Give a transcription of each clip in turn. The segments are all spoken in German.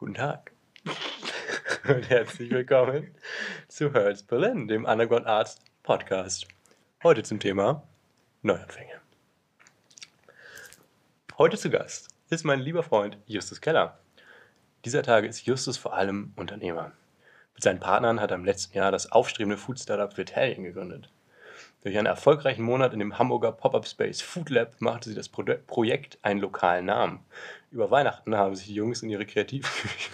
Guten Tag und herzlich willkommen zu Hertz Berlin, dem Underground Arts Podcast. Heute zum Thema Neuanfänge. Heute zu Gast ist mein lieber Freund Justus Keller. Dieser Tage ist Justus vor allem Unternehmer. Mit seinen Partnern hat er im letzten Jahr das aufstrebende Food-Startup Vitalien gegründet. Durch einen erfolgreichen Monat in dem Hamburger Pop-Up Space Food Lab machte sie das Pro Projekt einen lokalen Namen. Über Weihnachten haben sich die Jungs in ihre Kreativküche.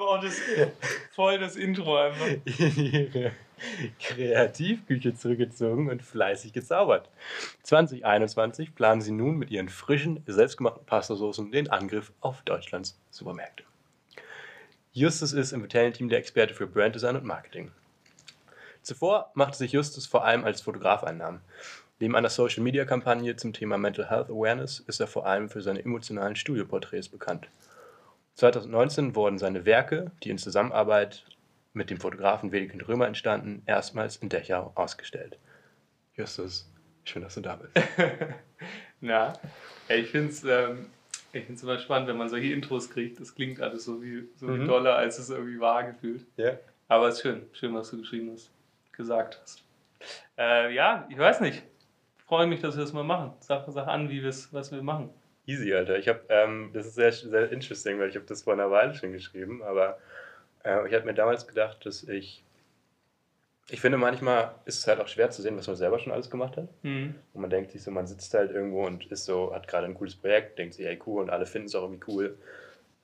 oh, das voll das Intro einfach. in ihre Kreativküche zurückgezogen und fleißig gezaubert. 2021 planen sie nun mit ihren frischen, selbstgemachten Pastasoßen den Angriff auf Deutschlands Supermärkte. Justus ist im Vitalien-Team der Experte für Branddesign und Marketing. Zuvor machte sich Justus vor allem als Fotograf einen Namen. Neben einer Social-Media-Kampagne zum Thema Mental Health Awareness ist er vor allem für seine emotionalen Studioporträts bekannt. 2019 wurden seine Werke, die in Zusammenarbeit mit dem Fotografen Wedekind Römer entstanden, erstmals in Dachau ausgestellt. Justus, schön, dass du da bist. Na, ich finde es ähm, immer spannend, wenn man solche Intros kriegt. Das klingt alles so wie, so mhm. wie doller, als es irgendwie war gefühlt. Ja. Aber es ist schön, schön, was du geschrieben hast gesagt hast. Äh, ja, ich weiß nicht. Freue mich, dass wir das mal machen. Sag, sag an, wie was wir machen. Easy, Alter. Ich habe, ähm, das ist sehr, sehr interesting, weil ich habe das vor einer Weile schon geschrieben, aber äh, ich habe mir damals gedacht, dass ich, ich finde manchmal ist es halt auch schwer zu sehen, was man selber schon alles gemacht hat. Mhm. Und man denkt sich so, man sitzt halt irgendwo und ist so, hat gerade ein cooles Projekt, denkt sich, hey cool und alle finden es auch irgendwie cool.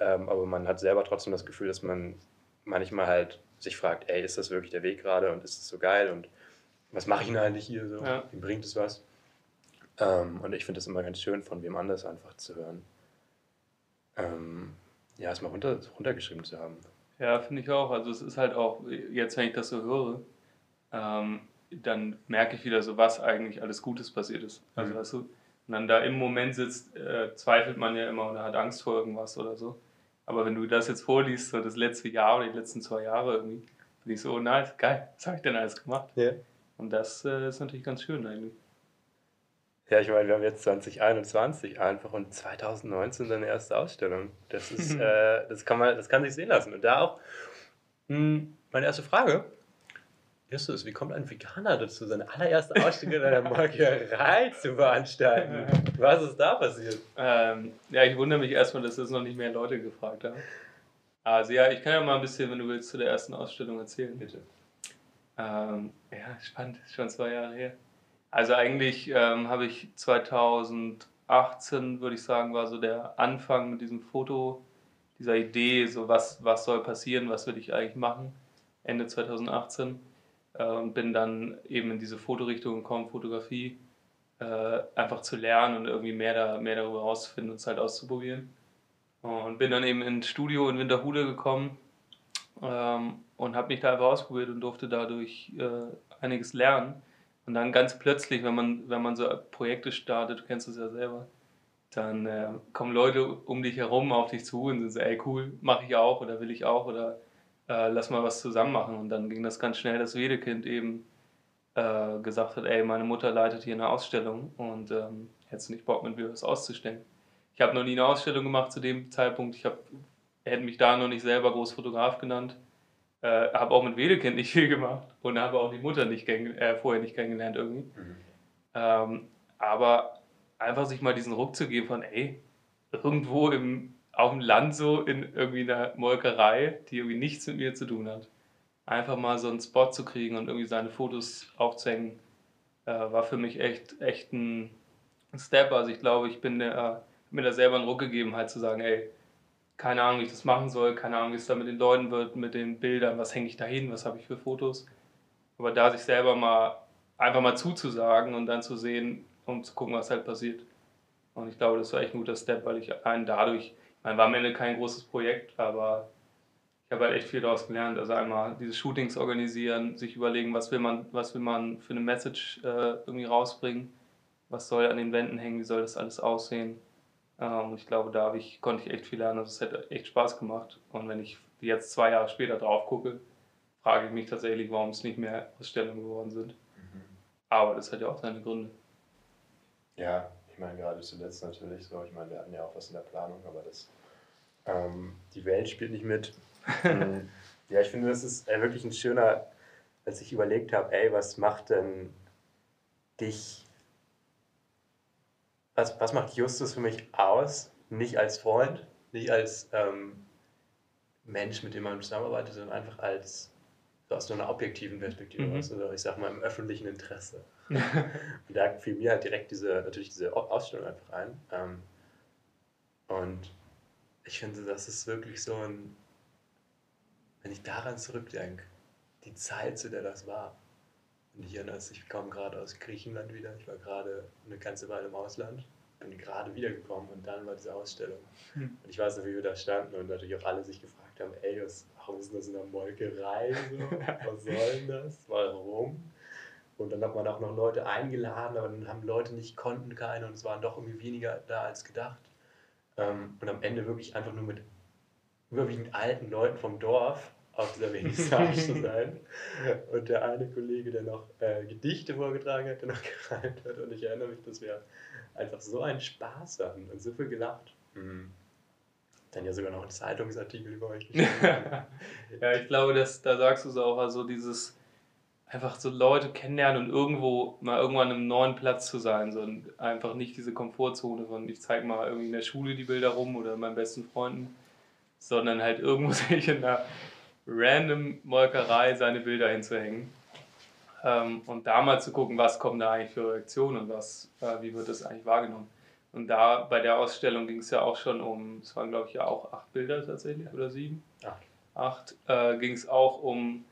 Ähm, aber man hat selber trotzdem das Gefühl, dass man manchmal halt sich fragt, ey, ist das wirklich der Weg gerade und ist es so geil und was mache ich denn eigentlich hier so? Ja. Wie bringt es was? Ähm, und ich finde es immer ganz schön, von wem anders einfach zu hören. Ähm, ja, es mal runter, runtergeschrieben zu haben. Ja, finde ich auch. Also es ist halt auch, jetzt wenn ich das so höre, ähm, dann merke ich wieder so, was eigentlich alles Gutes passiert ist. Also mhm. weißt du, und dann da im Moment sitzt, äh, zweifelt man ja immer oder hat Angst vor irgendwas oder so. Aber wenn du das jetzt vorliest, so das letzte Jahr oder die letzten zwei Jahre irgendwie, bin ich so, oh nice, geil, was habe ich denn alles gemacht? Ja. Und das äh, ist natürlich ganz schön eigentlich. Ja, ich meine, wir haben jetzt 2021 einfach und 2019 deine erste Ausstellung. Das ist, äh, das kann man, das kann sich sehen lassen. Und da auch mh, hm, meine erste Frage. Justus, wie kommt ein Veganer dazu, seine allererste Ausstellung in einer Molkerei zu veranstalten? Was ist da passiert? Ähm, ja, ich wundere mich erstmal, dass das noch nicht mehr Leute gefragt haben. Also ja, ich kann ja mal ein bisschen, wenn du willst, zu der ersten Ausstellung erzählen. Bitte. Ähm, ja, spannend, schon zwei Jahre her. Also eigentlich ähm, habe ich 2018, würde ich sagen, war so der Anfang mit diesem Foto, dieser Idee, so was, was soll passieren, was will ich eigentlich machen, Ende 2018 äh, und bin dann eben in diese Fotorichtung gekommen, Fotografie, äh, einfach zu lernen und irgendwie mehr, da, mehr darüber herauszufinden und es halt auszuprobieren. Und bin dann eben ins Studio in Winterhude gekommen ähm, und habe mich da einfach ausprobiert und durfte dadurch äh, einiges lernen. Und dann ganz plötzlich, wenn man, wenn man so Projekte startet, du kennst es ja selber, dann äh, kommen Leute um dich herum auf dich zu und sind so, ey cool, mache ich auch oder will ich auch oder äh, lass mal was zusammen machen. Und dann ging das ganz schnell, dass Wedekind eben äh, gesagt hat, ey, meine Mutter leitet hier eine Ausstellung und ähm, hättest du nicht Bock, mit mir was auszustellen. Ich habe noch nie eine Ausstellung gemacht zu dem Zeitpunkt. Ich hätte mich da noch nicht selber Großfotograf genannt. Äh, habe auch mit Wedekind nicht viel gemacht und habe auch die Mutter nicht äh, vorher nicht kennengelernt irgendwie. Mhm. Ähm, aber einfach sich mal diesen Ruck zu geben von, ey, irgendwo im auf dem Land so in irgendwie einer Molkerei, die irgendwie nichts mit mir zu tun hat. Einfach mal so einen Spot zu kriegen und irgendwie seine Fotos aufzuhängen, äh, war für mich echt, echt ein Step. Also ich glaube, ich bin mir da selber einen Ruck gegeben, halt zu sagen, ey, keine Ahnung, wie ich das machen soll, keine Ahnung, wie es da mit den Leuten wird, mit den Bildern, was hänge ich da hin, was habe ich für Fotos. Aber da sich selber mal einfach mal zuzusagen und dann zu sehen, um zu gucken, was halt passiert. Und ich glaube, das war echt ein guter Step, weil ich einen dadurch man war am Ende kein großes Projekt, aber ich habe halt echt viel daraus gelernt. Also einmal diese Shootings organisieren, sich überlegen, was will man, was will man für eine Message äh, irgendwie rausbringen, was soll an den Wänden hängen, wie soll das alles aussehen. Ähm, ich glaube, da ich, konnte ich echt viel lernen. Also es hat echt Spaß gemacht. Und wenn ich jetzt zwei Jahre später drauf gucke, frage ich mich tatsächlich, warum es nicht mehr Ausstellungen geworden sind. Mhm. Aber das hat ja auch seine Gründe. Ja, Ich meine, gerade zuletzt natürlich so. Ich meine, wir hatten ja auch was in der Planung, aber das, ähm, die Welt spielt nicht mit. Ja, ich finde, das ist äh, wirklich ein schöner, als ich überlegt habe, ey, was macht denn dich, was, was macht Justus für mich aus? Nicht als Freund, nicht als ähm, Mensch, mit dem man zusammenarbeitet, sondern einfach als aus so einer objektiven Perspektive mhm. aus, oder ich sag mal im öffentlichen Interesse. und da fiel mir halt direkt diese, natürlich diese Ausstellung einfach ein. Ähm, und ich finde, das ist wirklich so ein, wenn ich daran zurückdenke, die Zeit, zu der das war. Und ich erinnere ich komme gerade aus Griechenland wieder, ich war gerade eine ganze Weile im Ausland, bin gerade wiedergekommen und dann war diese Ausstellung. Hm. Und ich weiß noch, wie wir da standen und natürlich auch alle sich gefragt haben, ey, was, warum ist das in der Molkerei? So? Was soll denn das? Warum? Und dann hat man auch noch Leute eingeladen, aber dann haben Leute nicht, konnten keine und es waren doch irgendwie weniger da als gedacht. Ähm, und am Ende wirklich einfach nur mit überwiegend alten Leuten vom Dorf auf dieser Vernissage zu sein. Und der eine Kollege, der noch äh, Gedichte vorgetragen hat, der noch gereimt hat. Und ich erinnere mich, dass wir einfach so einen Spaß hatten und so viel gelacht. Mhm. Dann ja sogar noch einen Zeitungsartikel über euch ja, ich glaube, dass, da sagst du es auch, also dieses einfach so Leute kennenlernen und irgendwo mal irgendwann einem neuen Platz zu sein. So, einfach nicht diese Komfortzone von ich zeige mal irgendwie in der Schule die Bilder rum oder meinen besten Freunden, sondern halt irgendwo sich in einer random Molkerei seine Bilder hinzuhängen. Ähm, und da mal zu gucken, was kommen da eigentlich für Reaktionen und was, äh, wie wird das eigentlich wahrgenommen. Und da bei der Ausstellung ging es ja auch schon um, es waren glaube ich ja auch acht Bilder tatsächlich oder sieben. Acht. Acht äh, ging es auch um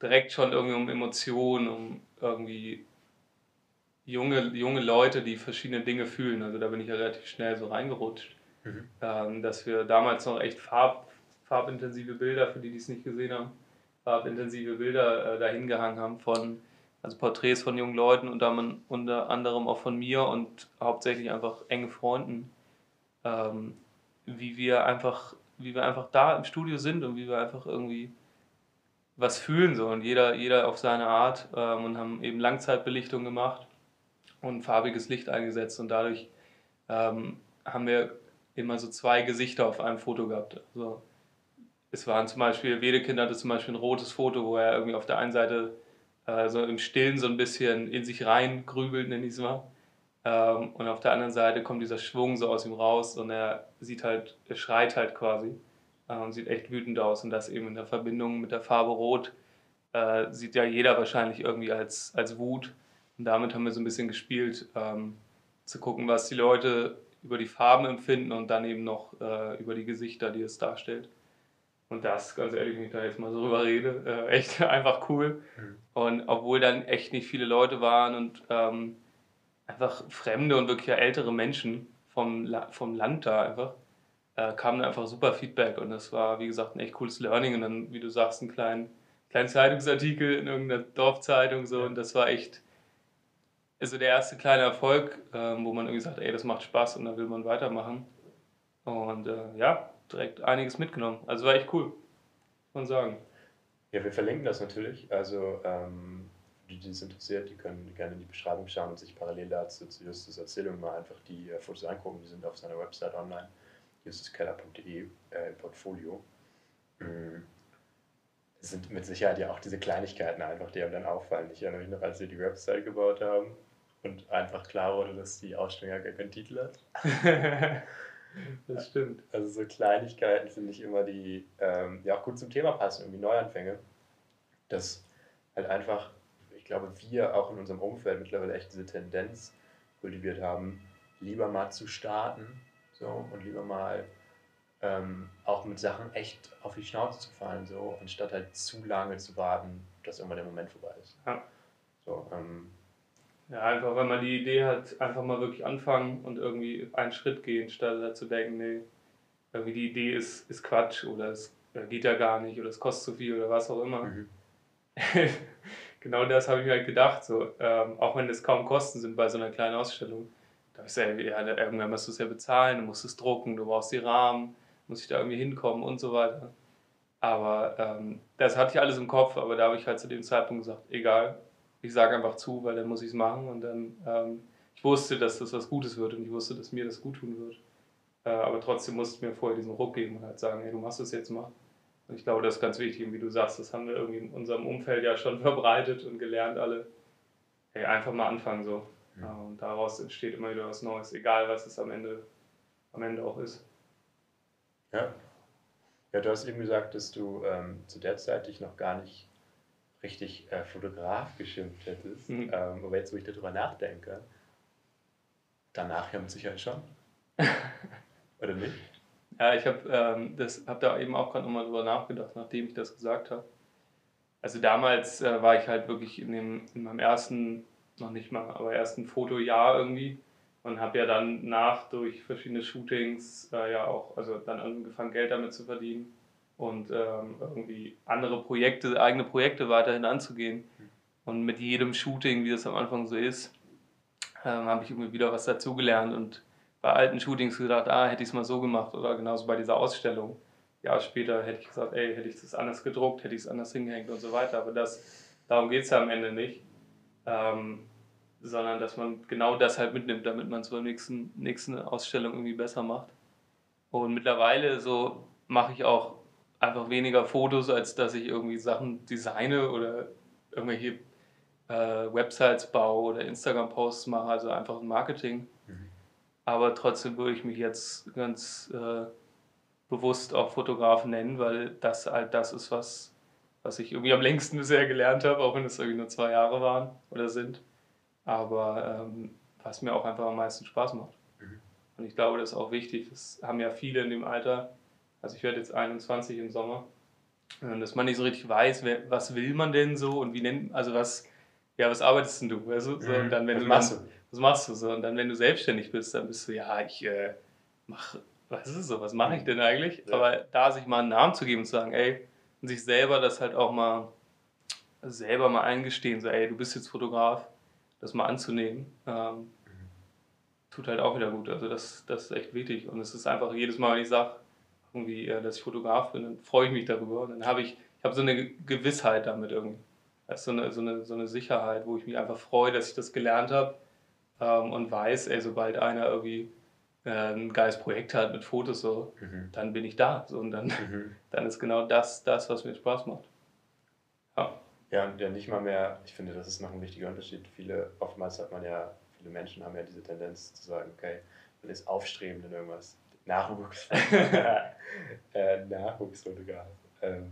direkt schon irgendwie um Emotionen, um irgendwie junge, junge Leute, die verschiedene Dinge fühlen. Also da bin ich ja relativ schnell so reingerutscht. Mhm. Ähm, dass wir damals noch echt Farb, farbintensive Bilder, für die, die es nicht gesehen haben, farbintensive Bilder äh, dahin gehangen haben von also Porträts von jungen Leuten und dann unter anderem auch von mir und hauptsächlich einfach enge Freunden, ähm, wie wir einfach, wie wir einfach da im Studio sind und wie wir einfach irgendwie was fühlen so und jeder, jeder auf seine Art ähm, und haben eben Langzeitbelichtung gemacht und farbiges Licht eingesetzt und dadurch ähm, haben wir immer so zwei Gesichter auf einem Foto gehabt. Also es waren zum Beispiel, Wedekind hatte zum Beispiel ein rotes Foto, wo er irgendwie auf der einen Seite äh, so im Stillen so ein bisschen in sich rein grübelt, nenne ich es mal. Ähm, und auf der anderen Seite kommt dieser Schwung so aus ihm raus und er sieht halt, er schreit halt quasi äh, und sieht echt wütend aus. Und das eben in der Verbindung mit der Farbe Rot äh, sieht ja jeder wahrscheinlich irgendwie als, als Wut. Und damit haben wir so ein bisschen gespielt, ähm, zu gucken, was die Leute über die Farben empfinden und dann eben noch äh, über die Gesichter, die es darstellt. Und das, ganz ehrlich, wenn ich da jetzt mal so drüber rede, äh, echt einfach cool. Mhm. Und obwohl dann echt nicht viele Leute waren und ähm, einfach fremde und wirklich ältere Menschen vom, La vom Land da einfach, äh, kam dann einfach super Feedback. Und das war, wie gesagt, ein echt cooles Learning. Und dann, wie du sagst, einen kleinen, kleinen Zeitungsartikel in irgendeiner Dorfzeitung so. Und das war echt also der erste kleine Erfolg, äh, wo man irgendwie sagt, ey, das macht Spaß und da will man weitermachen. Und äh, ja, direkt einiges mitgenommen. Also war echt cool, muss man sagen. Ja, wir verlinken das natürlich. Also, ähm, die, die es interessiert, die können gerne in die Beschreibung schauen und sich parallel dazu zu Justus Erzählung mal einfach die äh, Fotos angucken. Die sind auf seiner Website online, justuskeller.de äh, Portfolio. Mhm. Es sind mit Sicherheit ja auch diese Kleinigkeiten einfach, die einem dann auffallen. Ich erinnere mich noch, als wir die Website gebaut haben und einfach klar wurde, dass die Ausstellung ja gar keinen Titel hat. Das stimmt. Also so Kleinigkeiten finde ich immer, die ähm, ja auch gut zum Thema passen, irgendwie Neuanfänge. Dass halt einfach, ich glaube, wir auch in unserem Umfeld mittlerweile echt diese Tendenz kultiviert haben, lieber mal zu starten so, und lieber mal ähm, auch mit Sachen echt auf die Schnauze zu fallen, so, anstatt halt zu lange zu warten, dass irgendwann der Moment vorbei ist. Ja. So, ähm, ja, einfach wenn man die Idee hat, einfach mal wirklich anfangen und irgendwie einen Schritt gehen, statt zu denken, nee, irgendwie die Idee ist, ist Quatsch oder es geht ja gar nicht oder es kostet zu viel oder was auch immer. Mhm. genau das habe ich mir halt gedacht, so, ähm, auch wenn es kaum Kosten sind bei so einer kleinen Ausstellung. Da ich gesagt, ja, irgendwann musst du es ja bezahlen, du musst es drucken, du brauchst die Rahmen, muss ich da irgendwie hinkommen und so weiter. Aber ähm, das hatte ich alles im Kopf, aber da habe ich halt zu dem Zeitpunkt gesagt, egal, ich sage einfach zu, weil dann muss ich es machen und dann, ähm, ich wusste, dass das was Gutes wird und ich wusste, dass mir das gut tun wird. Äh, aber trotzdem musste ich mir vorher diesen Ruck geben und halt sagen, hey, du machst das jetzt mal. Und ich glaube, das ist ganz wichtig. Und wie du sagst, das haben wir irgendwie in unserem Umfeld ja schon verbreitet und gelernt alle. Hey, einfach mal anfangen so. Ja. Und daraus entsteht immer wieder was Neues, egal was es am Ende, am Ende auch ist. Ja. Ja, du hast eben gesagt, dass du ähm, zu der Zeit dich noch gar nicht richtig äh, Fotograf geschimpft hättest. Mhm. Ähm, aber jetzt, wo ich darüber nachdenke, danach ja mit Sicherheit schon. Oder nicht? Ja, ich habe ähm, hab da eben auch gerade nochmal drüber nachgedacht, nachdem ich das gesagt habe. Also damals äh, war ich halt wirklich in, dem, in meinem ersten, noch nicht mal, aber ersten Fotojahr irgendwie und habe ja dann nach durch verschiedene Shootings äh, ja auch, also dann angefangen Geld damit zu verdienen und ähm, irgendwie andere Projekte, eigene Projekte weiterhin anzugehen. Und mit jedem Shooting, wie das am Anfang so ist, ähm, habe ich irgendwie wieder was dazugelernt und bei alten Shootings gedacht, ah, hätte ich es mal so gemacht oder genauso bei dieser Ausstellung. Ja, später hätte ich gesagt, ey, hätte ich das anders gedruckt, hätte ich es anders hingehängt und so weiter. Aber das, darum geht es ja am Ende nicht. Ähm, sondern dass man genau das halt mitnimmt, damit man es beim nächsten, nächsten Ausstellung irgendwie besser macht. Und mittlerweile so mache ich auch einfach weniger Fotos, als dass ich irgendwie Sachen designe oder irgendwelche äh, Websites baue oder Instagram-Posts mache, also einfach Marketing. Mhm. Aber trotzdem würde ich mich jetzt ganz äh, bewusst auch Fotograf nennen, weil das halt das ist, was, was ich irgendwie am längsten bisher gelernt habe, auch wenn es irgendwie nur zwei Jahre waren oder sind. Aber ähm, was mir auch einfach am meisten Spaß macht. Mhm. Und ich glaube, das ist auch wichtig. Das haben ja viele in dem Alter. Also ich werde jetzt 21 im Sommer. Dass man nicht so richtig weiß, wer, was will man denn so und wie nennt, also was, ja, was arbeitest denn du? Weißt du? So, und dann, wenn was du machst dann, du? was machst du so? Und dann, wenn du selbstständig bist, dann bist du, ja, ich äh, mache, was ist so, was mache ich denn eigentlich? Ja. Aber da sich mal einen Namen zu geben und zu sagen, ey, und sich selber das halt auch mal selber mal eingestehen, so, ey, du bist jetzt Fotograf, das mal anzunehmen, ähm, mhm. tut halt auch wieder gut. Also das, das ist echt wichtig. Und es ist einfach jedes Mal, wenn ich sage, irgendwie, äh, dass ich Fotograf bin, dann freue ich mich darüber. Und dann habe ich, ich habe so eine Gewissheit damit irgendwie. Das ist so eine, so, eine, so eine Sicherheit, wo ich mich einfach freue, dass ich das gelernt habe ähm, und weiß, ey, sobald einer irgendwie äh, ein geiles Projekt hat mit Fotos, so, mhm. dann bin ich da. So, und dann, mhm. dann ist genau das, das, was mir Spaß macht. Ja. Ja, und ja nicht mal mehr, ich finde, das ist noch ein wichtiger Unterschied. Viele, oftmals hat man ja, viele Menschen haben ja diese Tendenz zu sagen, okay, man ist aufstrebend in irgendwas. Nachwuchs. äh, Nachwuchsfotograf. Ähm,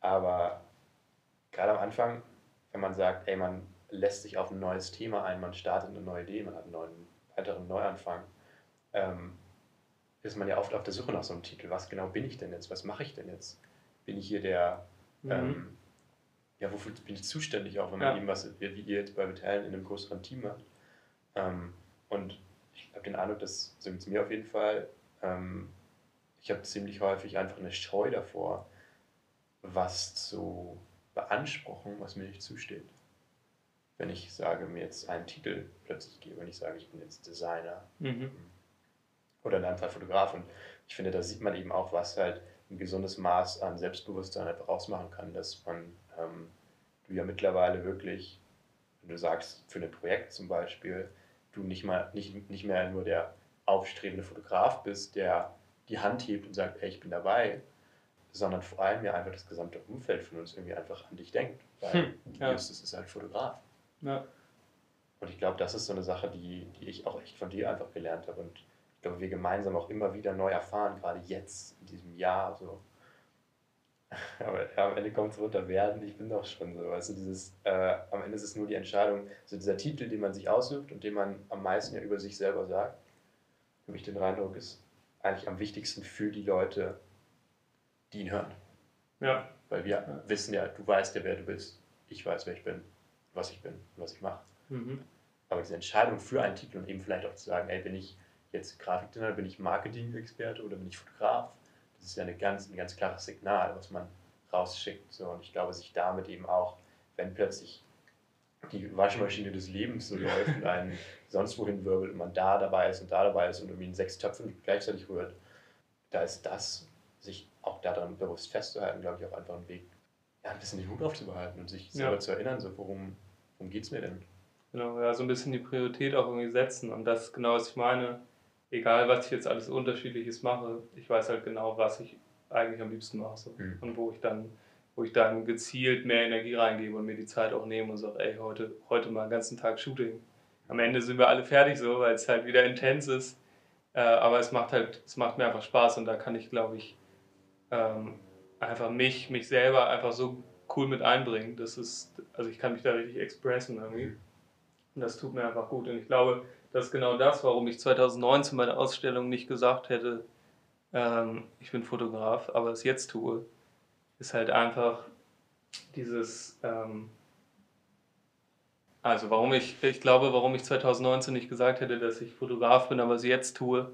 aber gerade am Anfang, wenn man sagt, ey, man lässt sich auf ein neues Thema ein, man startet eine neue Idee, man hat einen neuen, weiteren Neuanfang, ähm, ist man ja oft auf der Suche nach so einem Titel. Was genau bin ich denn jetzt? Was mache ich denn jetzt? Bin ich hier der, mhm. ähm, ja, wofür bin ich zuständig, auch wenn man ja. eben was, wie ihr jetzt bei Vitalen in einem größeren Team macht. Ähm, und ich habe den Eindruck, dass, so mit mir auf jeden Fall, ähm, ich habe ziemlich häufig einfach eine Scheu davor, was zu beanspruchen, was mir nicht zusteht wenn ich sage, mir jetzt einen Titel plötzlich gebe, wenn ich sage, ich bin jetzt Designer mhm. oder in einem Fall Fotograf. Und ich finde, da sieht man eben auch, was halt ein gesundes Maß an Selbstbewusstsein einfach ausmachen kann, dass man, ähm, du ja mittlerweile wirklich, wenn du sagst, für ein Projekt zum Beispiel, du nicht, mal, nicht, nicht mehr nur der aufstrebende Fotograf bist, der die Hand hebt und sagt, hey, ich bin dabei, sondern vor allem ja einfach das gesamte Umfeld von uns irgendwie einfach an dich denkt. Weil hm, ja. Justus ist halt Fotograf. Ja. Und ich glaube, das ist so eine Sache, die, die ich auch echt von dir einfach gelernt habe. Und ich glaube, wir gemeinsam auch immer wieder neu erfahren, gerade jetzt, in diesem Jahr. So. Aber ja, am Ende kommt es runter werden, ich bin doch schon so. Weißt du, dieses, äh, am Ende ist es nur die Entscheidung, so dieser Titel, den man sich aussucht und den man am meisten ja über sich selber sagt, habe ich den Eindruck, ist eigentlich am wichtigsten für die Leute, die ihn hören. Ja. Weil wir wissen ja, du weißt ja, wer du bist. Ich weiß, wer ich bin was ich bin und was ich mache. Mhm. Aber diese Entscheidung für einen Titel und eben vielleicht auch zu sagen, ey, bin ich jetzt Grafikdesigner, bin ich Marketing-Experte oder bin ich Fotograf, das ist ja eine ganz, ein ganz klares Signal, was man rausschickt. So. Und ich glaube, sich damit eben auch, wenn plötzlich die Waschmaschine des Lebens so läuft und einen sonst wohin wirbelt und man da dabei ist und da dabei ist und irgendwie in sechs Töpfen gleichzeitig rührt, da ist das, sich auch daran bewusst festzuhalten, glaube ich, auch einfach ein Weg, ja, ein bisschen den Hut aufzubehalten und sich selber ja. zu erinnern, so worum, worum geht es mir denn? Genau, ja, so ein bisschen die Priorität auch irgendwie setzen. Und das ist genau, was ich meine. Egal, was ich jetzt alles Unterschiedliches mache, ich weiß halt genau, was ich eigentlich am liebsten mache. So. Mhm. Und wo ich dann wo ich dann gezielt mehr Energie reingebe und mir die Zeit auch nehme und sage, ey, heute, heute mal einen ganzen Tag Shooting. Am Ende sind wir alle fertig so, weil es halt wieder intens ist. Äh, aber es macht halt, es macht mir einfach Spaß und da kann ich, glaube ich, ähm, einfach mich, mich selber einfach so cool mit einbringen. Das ist, also ich kann mich da richtig expressen irgendwie. Und das tut mir einfach gut. Und ich glaube, das ist genau das, warum ich 2019 bei der Ausstellung nicht gesagt hätte, ähm, ich bin Fotograf, aber es jetzt tue ist halt einfach dieses, ähm, also warum ich, ich glaube, warum ich 2019 nicht gesagt hätte, dass ich Fotograf bin, aber es jetzt tue,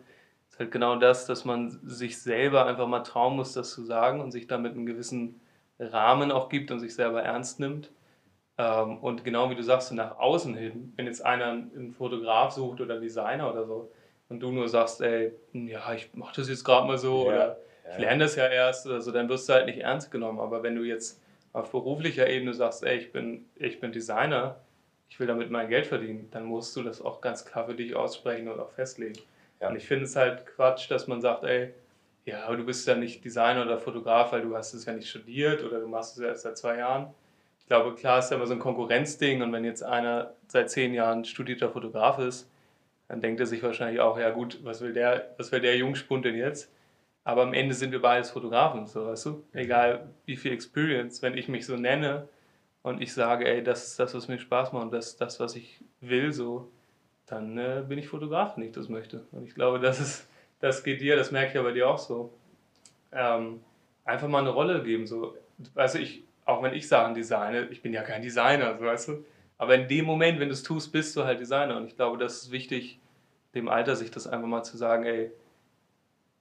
ist halt genau das, dass man sich selber einfach mal trauen muss, das zu sagen und sich damit einen gewissen Rahmen auch gibt und sich selber ernst nimmt. Ähm, und genau wie du sagst, nach außen hin, wenn jetzt einer einen Fotograf sucht oder einen Designer oder so und du nur sagst, ey, ja, ich mach das jetzt gerade mal so ja. oder ich lerne das ja erst oder so, dann wirst du halt nicht ernst genommen. Aber wenn du jetzt auf beruflicher Ebene sagst, ey, ich bin, ich bin Designer, ich will damit mein Geld verdienen, dann musst du das auch ganz klar für dich aussprechen und auch festlegen. Ja. Und ich finde es halt Quatsch, dass man sagt, ey, ja, aber du bist ja nicht Designer oder Fotograf, weil du hast es ja nicht studiert oder du machst es ja erst seit zwei Jahren. Ich glaube, klar ist ja immer so ein Konkurrenzding und wenn jetzt einer seit zehn Jahren studierter Fotograf ist, dann denkt er sich wahrscheinlich auch, ja gut, was will der, was will der Jungspund denn jetzt? Aber am Ende sind wir beides Fotografen, so weißt du? Egal wie viel Experience, wenn ich mich so nenne und ich sage, ey, das ist das, was mir Spaß macht und das ist das, was ich will, so, dann äh, bin ich Fotograf, wenn ich das möchte. Und ich glaube, das ist, das geht dir, das merke ich ja bei dir auch so. Ähm, einfach mal eine Rolle geben, so. Du, ich, auch wenn ich Sachen designe, ich bin ja kein Designer, so weißt du? Aber in dem Moment, wenn du es tust, bist du halt Designer. Und ich glaube, das ist wichtig, dem Alter sich das einfach mal zu sagen, ey,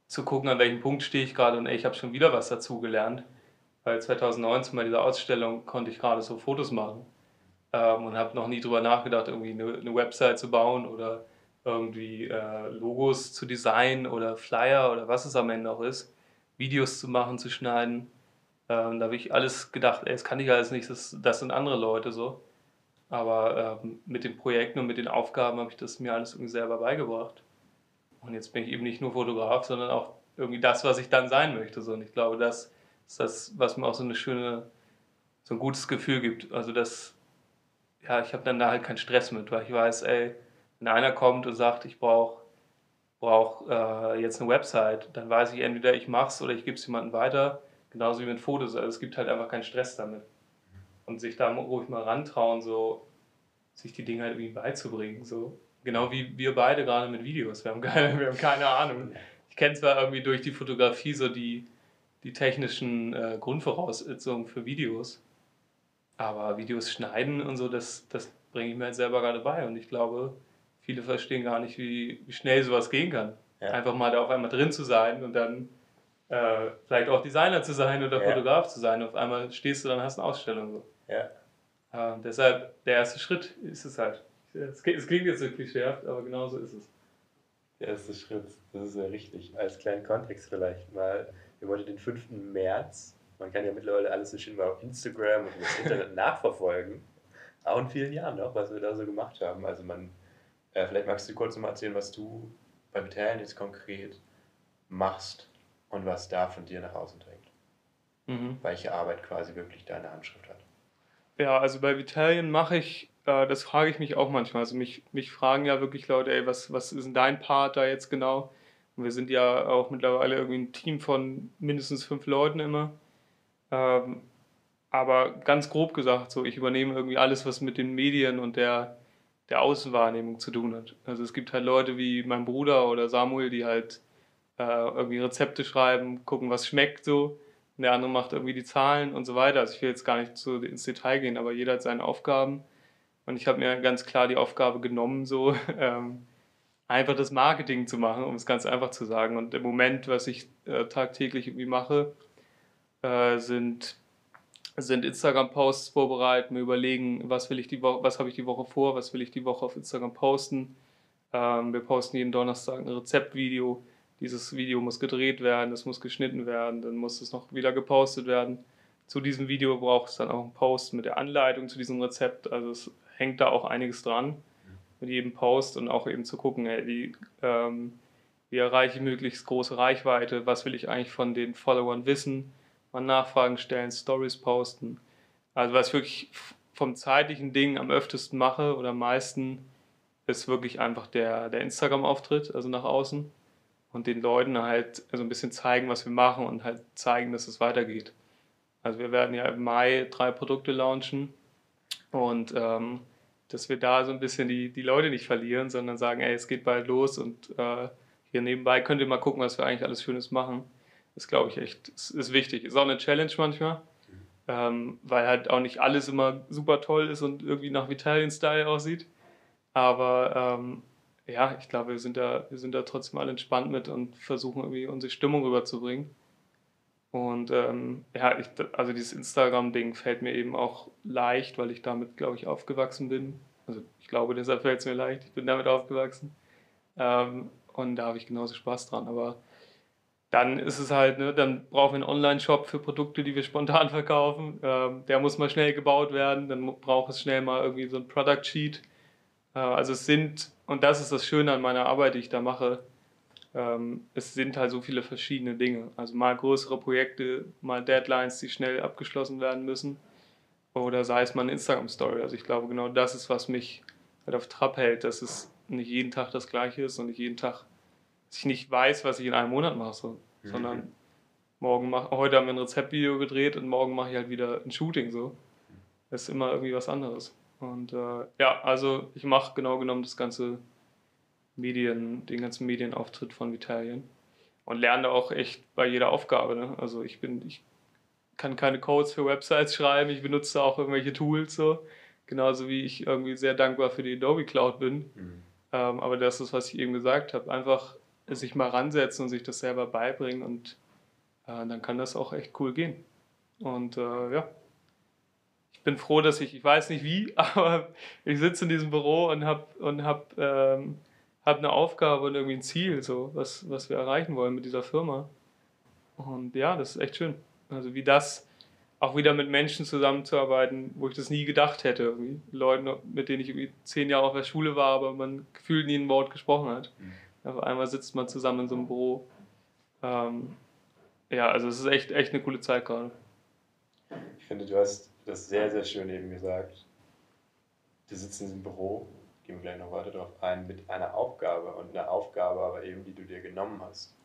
zu gucken, an welchem Punkt stehe ich gerade und ey, ich habe schon wieder was dazugelernt. Weil 2019 bei dieser Ausstellung konnte ich gerade so Fotos machen ähm, und habe noch nie drüber nachgedacht, irgendwie eine, eine Website zu bauen oder irgendwie äh, Logos zu designen oder Flyer oder was es am Ende auch ist, Videos zu machen, zu schneiden. Ähm, da habe ich alles gedacht, ey, das kann ich alles nicht, das, das sind andere Leute so. Aber ähm, mit den Projekten und mit den Aufgaben habe ich das mir alles irgendwie selber beigebracht. Und jetzt bin ich eben nicht nur Fotograf, sondern auch irgendwie das, was ich dann sein möchte. So. Und ich glaube, das ist das, was mir auch so eine schöne, so ein gutes Gefühl gibt. Also das, ja, ich habe dann da halt keinen Stress mit, weil ich weiß, ey, wenn einer kommt und sagt, ich brauche brauch, äh, jetzt eine Website, dann weiß ich entweder, ich mache es oder ich gebe es jemandem weiter. Genauso wie mit Fotos. Also es gibt halt einfach keinen Stress damit. Und sich da ruhig mal rantrauen, so sich die Dinge halt irgendwie beizubringen. So. Genau wie wir beide gerade mit Videos. Wir haben keine, wir haben keine Ahnung. Ich kenne zwar irgendwie durch die Fotografie so die, die technischen äh, Grundvoraussetzungen für Videos, aber Videos schneiden und so, das, das bringe ich mir halt selber gerade bei. Und ich glaube, viele verstehen gar nicht, wie, wie schnell sowas gehen kann. Ja. Einfach mal da auf einmal drin zu sein und dann äh, vielleicht auch Designer zu sein oder ja. Fotograf zu sein. Auf einmal stehst du dann hast eine Ausstellung. So. Ja. Äh, deshalb, der erste Schritt ist es halt. Es klingt jetzt so klischeehaft, aber genau so ist es. Der erste Schritt, das ist ja richtig. Als kleinen Kontext vielleicht mal. Wir wollten den 5. März, man kann ja mittlerweile alles so schön mal auf Instagram und das Internet nachverfolgen. Auch in vielen Jahren noch, was wir da so gemacht haben. Also man, äh, vielleicht magst du kurz mal erzählen, was du bei Vitalien jetzt konkret machst und was da von dir nach außen trägt. Mhm. Welche Arbeit quasi wirklich deine Handschrift hat. Ja, also bei Vitalien mache ich äh, das frage ich mich auch manchmal. Also mich, mich fragen ja wirklich Leute, ey, was, was ist denn dein Part da jetzt genau? Und wir sind ja auch mittlerweile irgendwie ein Team von mindestens fünf Leuten immer. Ähm, aber ganz grob gesagt, so ich übernehme irgendwie alles, was mit den Medien und der, der Außenwahrnehmung zu tun hat. Also es gibt halt Leute wie mein Bruder oder Samuel, die halt äh, irgendwie Rezepte schreiben, gucken, was schmeckt so. Und der andere macht irgendwie die Zahlen und so weiter. Also ich will jetzt gar nicht so ins Detail gehen, aber jeder hat seine Aufgaben. Und ich habe mir ganz klar die Aufgabe genommen, so ähm, einfach das Marketing zu machen, um es ganz einfach zu sagen. Und im Moment, was ich äh, tagtäglich irgendwie mache, äh, sind, sind Instagram-Posts vorbereiten, mir überlegen, was was habe ich die Woche vor, was will ich die Woche auf Instagram posten. Ähm, wir posten jeden Donnerstag ein Rezeptvideo. Dieses Video muss gedreht werden, es muss geschnitten werden, dann muss es noch wieder gepostet werden. Zu diesem Video braucht es dann auch einen Post mit der Anleitung zu diesem Rezept. Also es hängt da auch einiges dran mit jedem Post und auch eben zu gucken, ey, wie, ähm, wie erreiche ich möglichst große Reichweite, was will ich eigentlich von den Followern wissen, mal Nachfragen stellen, Stories posten. Also was ich wirklich vom zeitlichen Ding am öftesten mache oder am meisten, ist wirklich einfach der, der Instagram-Auftritt, also nach außen und den Leuten halt so ein bisschen zeigen, was wir machen und halt zeigen, dass es weitergeht. Also wir werden ja im Mai drei Produkte launchen und ähm, dass wir da so ein bisschen die, die Leute nicht verlieren, sondern sagen, ey, es geht bald los und äh, hier nebenbei könnt ihr mal gucken, was wir eigentlich alles Schönes machen. Das glaube ich echt, ist, ist wichtig. Ist auch eine Challenge manchmal, ähm, weil halt auch nicht alles immer super toll ist und irgendwie nach Vitalien-Style aussieht. Aber ähm, ja, ich glaube, wir sind da, wir sind da trotzdem alle entspannt mit und versuchen irgendwie unsere Stimmung rüberzubringen. Und ähm, ja, ich, also dieses Instagram-Ding fällt mir eben auch leicht, weil ich damit, glaube ich, aufgewachsen bin. Also ich glaube, deshalb fällt es mir leicht. Ich bin damit aufgewachsen. Ähm, und da habe ich genauso Spaß dran. Aber dann ist es halt, ne, dann brauchen wir einen Online-Shop für Produkte, die wir spontan verkaufen. Ähm, der muss mal schnell gebaut werden. Dann braucht es schnell mal irgendwie so ein Product Sheet. Äh, also es sind, und das ist das Schöne an meiner Arbeit, die ich da mache, ähm, es sind halt so viele verschiedene Dinge. Also mal größere Projekte, mal Deadlines, die schnell abgeschlossen werden müssen. Oder sei es mal eine Instagram-Story. Also ich glaube, genau das ist, was mich halt auf Trab hält, dass es nicht jeden Tag das Gleiche ist und nicht jeden Tag, dass ich nicht weiß, was ich in einem Monat mache, so. Mhm. sondern morgen mach, heute haben wir ein Rezeptvideo gedreht und morgen mache ich halt wieder ein Shooting so. Das ist immer irgendwie was anderes. Und äh, ja, also ich mache genau genommen das ganze Medien, den ganzen Medienauftritt von Vitalien und lerne auch echt bei jeder Aufgabe. Ne? Also ich bin, ich kann keine Codes für Websites schreiben, ich benutze auch irgendwelche Tools so, genauso wie ich irgendwie sehr dankbar für die Adobe Cloud bin. Mhm. Ähm, aber das ist, was ich eben gesagt habe, einfach sich mal ransetzen und sich das selber beibringen und äh, dann kann das auch echt cool gehen. Und äh, ja, ich bin froh, dass ich, ich weiß nicht wie, aber ich sitze in diesem Büro und habe und hab, ähm, habe eine Aufgabe und irgendwie ein Ziel, so, was, was wir erreichen wollen mit dieser Firma. Und ja, das ist echt schön. Also wie das auch wieder mit Menschen zusammenzuarbeiten, wo ich das nie gedacht hätte. Irgendwie. Leuten, mit denen ich irgendwie zehn Jahre auf der Schule war, aber man gefühlt nie ein Wort gesprochen hat. Mhm. Auf einmal sitzt man zusammen in so einem Büro. Ähm, ja, also es ist echt, echt eine coole Zeit gerade. Ich finde, du hast das sehr, sehr schön eben gesagt. Du sitzt in diesem Büro gehen wir gleich noch weiter darauf ein, mit einer Aufgabe und einer Aufgabe aber eben, die du dir genommen hast.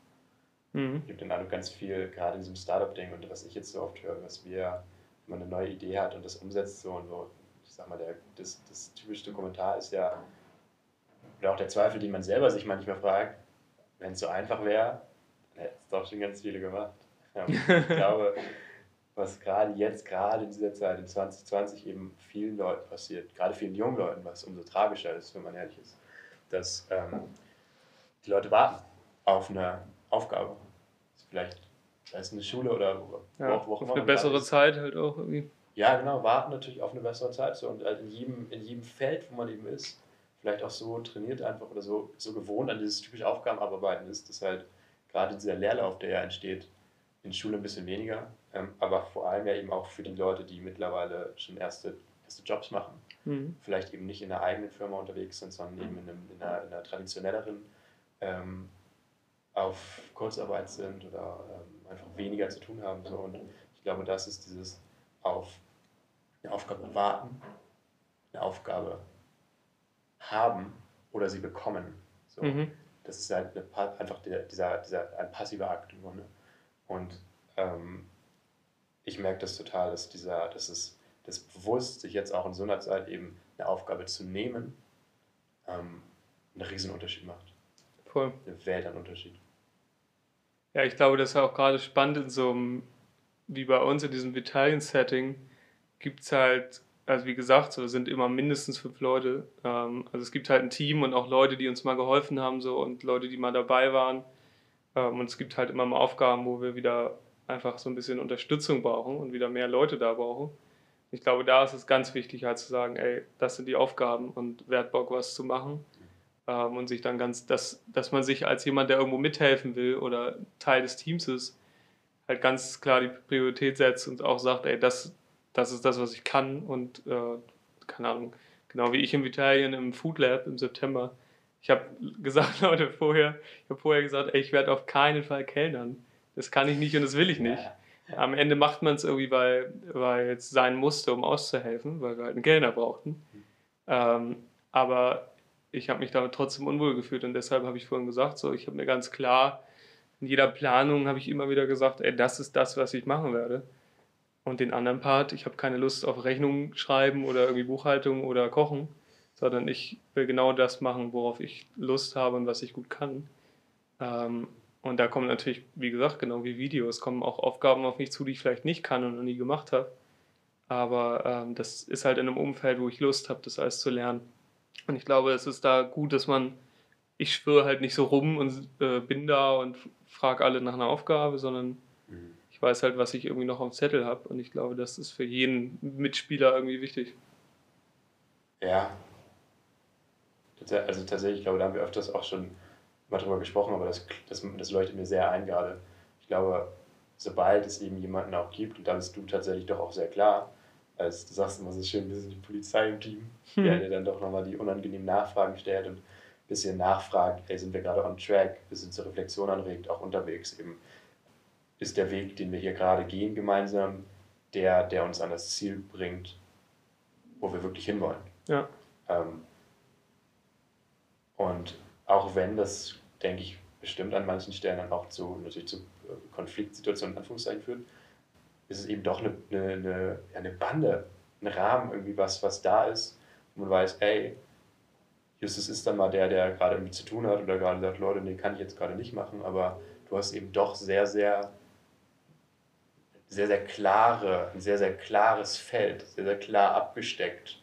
Mhm. Ich habe den Eindruck, ganz viel, gerade in diesem Startup-Ding und was ich jetzt so oft höre, was wir, wenn man eine neue Idee hat und das umsetzt so und so, ich sag mal, der, das, das typischste Kommentar ist ja, oder auch der Zweifel, den man selber sich manchmal fragt, wenn es so einfach wäre, dann hätten es doch schon ganz viele gemacht. Ja, ich glaube, was gerade jetzt, gerade in dieser Zeit, in 2020 eben vielen Leuten passiert, gerade vielen jungen Leuten, was umso tragischer ist, wenn man ehrlich ist, dass ähm, die Leute warten auf eine Aufgabe. Vielleicht, sei es eine Schule oder ja, wo, auf eine bessere Zeit halt auch irgendwie. Ja, genau, warten natürlich auf eine bessere Zeit. So, und halt in, jedem, in jedem Feld, wo man eben ist, vielleicht auch so trainiert einfach oder so, so gewohnt an dieses typische Aufgabenabarbeiten ist, dass halt gerade dieser Leerlauf, der ja entsteht, in Schule ein bisschen weniger, aber vor allem ja eben auch für die Leute, die mittlerweile schon erste, erste Jobs machen. Mhm. Vielleicht eben nicht in der eigenen Firma unterwegs sind, sondern eben in, einem, in, einer, in einer, traditionelleren ähm, auf Kurzarbeit sind oder ähm, einfach weniger zu tun haben. So. Und ich glaube, das ist dieses auf eine Aufgabe warten, eine Aufgabe haben oder sie bekommen. So. Mhm. Das ist halt eine, einfach der, dieser, dieser, ein passiver Akt im Grunde. Und ähm, ich merke das total, dass dieser, dass es das bewusst, sich jetzt auch in so einer Zeit eben eine Aufgabe zu nehmen, ähm, einen riesen Unterschied macht. Voll. Eine Welt an Unterschied. Ja, ich glaube, das ist auch gerade spannend in so einem, wie bei uns in diesem Vitalien-Setting, gibt es halt, also wie gesagt, so sind immer mindestens fünf Leute. Ähm, also es gibt halt ein Team und auch Leute, die uns mal geholfen haben so und Leute, die mal dabei waren. Ähm, und es gibt halt immer mal Aufgaben, wo wir wieder einfach so ein bisschen Unterstützung brauchen und wieder mehr Leute da brauchen. Ich glaube, da ist es ganz wichtig, halt zu sagen, ey, das sind die Aufgaben und wer hat Bock, was zu machen. Ähm, und sich dann ganz, dass, dass man sich als jemand, der irgendwo mithelfen will oder Teil des Teams ist, halt ganz klar die Priorität setzt und auch sagt, ey, das, das ist das, was ich kann und äh, keine Ahnung, Genau wie ich im Italien im Food Lab im September. Ich habe gesagt, Leute, vorher, ich habe vorher gesagt, ey, ich werde auf keinen Fall kellnern. Das kann ich nicht und das will ich nicht. Am Ende macht man es irgendwie, weil, weil es sein musste, um auszuhelfen, weil wir halt einen Kellner brauchten. Ähm, aber ich habe mich damit trotzdem unwohl gefühlt und deshalb habe ich vorhin gesagt, so, ich habe mir ganz klar, in jeder Planung habe ich immer wieder gesagt, ey, das ist das, was ich machen werde. Und den anderen Part, ich habe keine Lust auf Rechnung schreiben oder irgendwie Buchhaltung oder Kochen, sondern ich will genau das machen, worauf ich Lust habe und was ich gut kann. Ähm, und da kommen natürlich, wie gesagt, genau wie Videos, kommen auch Aufgaben auf mich zu, die ich vielleicht nicht kann und noch nie gemacht habe. Aber ähm, das ist halt in einem Umfeld, wo ich Lust habe, das alles zu lernen. Und ich glaube, es ist da gut, dass man, ich schwöre halt nicht so rum und äh, bin da und frage alle nach einer Aufgabe, sondern mhm. ich weiß halt, was ich irgendwie noch auf dem Zettel habe. Und ich glaube, das ist für jeden Mitspieler irgendwie wichtig. Ja. Also tatsächlich, ich glaube, da haben wir öfters auch schon mal drüber gesprochen, aber das, das, das leuchtet mir sehr ein gerade. Ich glaube, sobald es eben jemanden auch gibt, und da bist du tatsächlich doch auch sehr klar, als du sagst immer so schön, wir sind die Polizei im Team, hm. der dir dann doch nochmal die unangenehmen Nachfragen stellt und ein bisschen nachfragt, ey, sind wir gerade on track, ein bisschen zur Reflexion anregt, auch unterwegs eben. Ist der Weg, den wir hier gerade gehen gemeinsam, der, der uns an das Ziel bringt, wo wir wirklich hinwollen? Ja. Ähm, und auch wenn das, denke ich, bestimmt an manchen Stellen dann auch zu, natürlich zu äh, Konfliktsituationen in Anführungszeichen führt, ist es eben doch eine, eine, eine, Bande, ein Rahmen, irgendwie was, was da ist, wo man weiß, ey, Justus ist dann mal der, der gerade irgendwie zu tun hat oder gerade sagt, Leute, nee, kann ich jetzt gerade nicht machen, aber du hast eben doch sehr, sehr, sehr, sehr klare, ein sehr, sehr klares Feld, sehr, sehr klar abgesteckt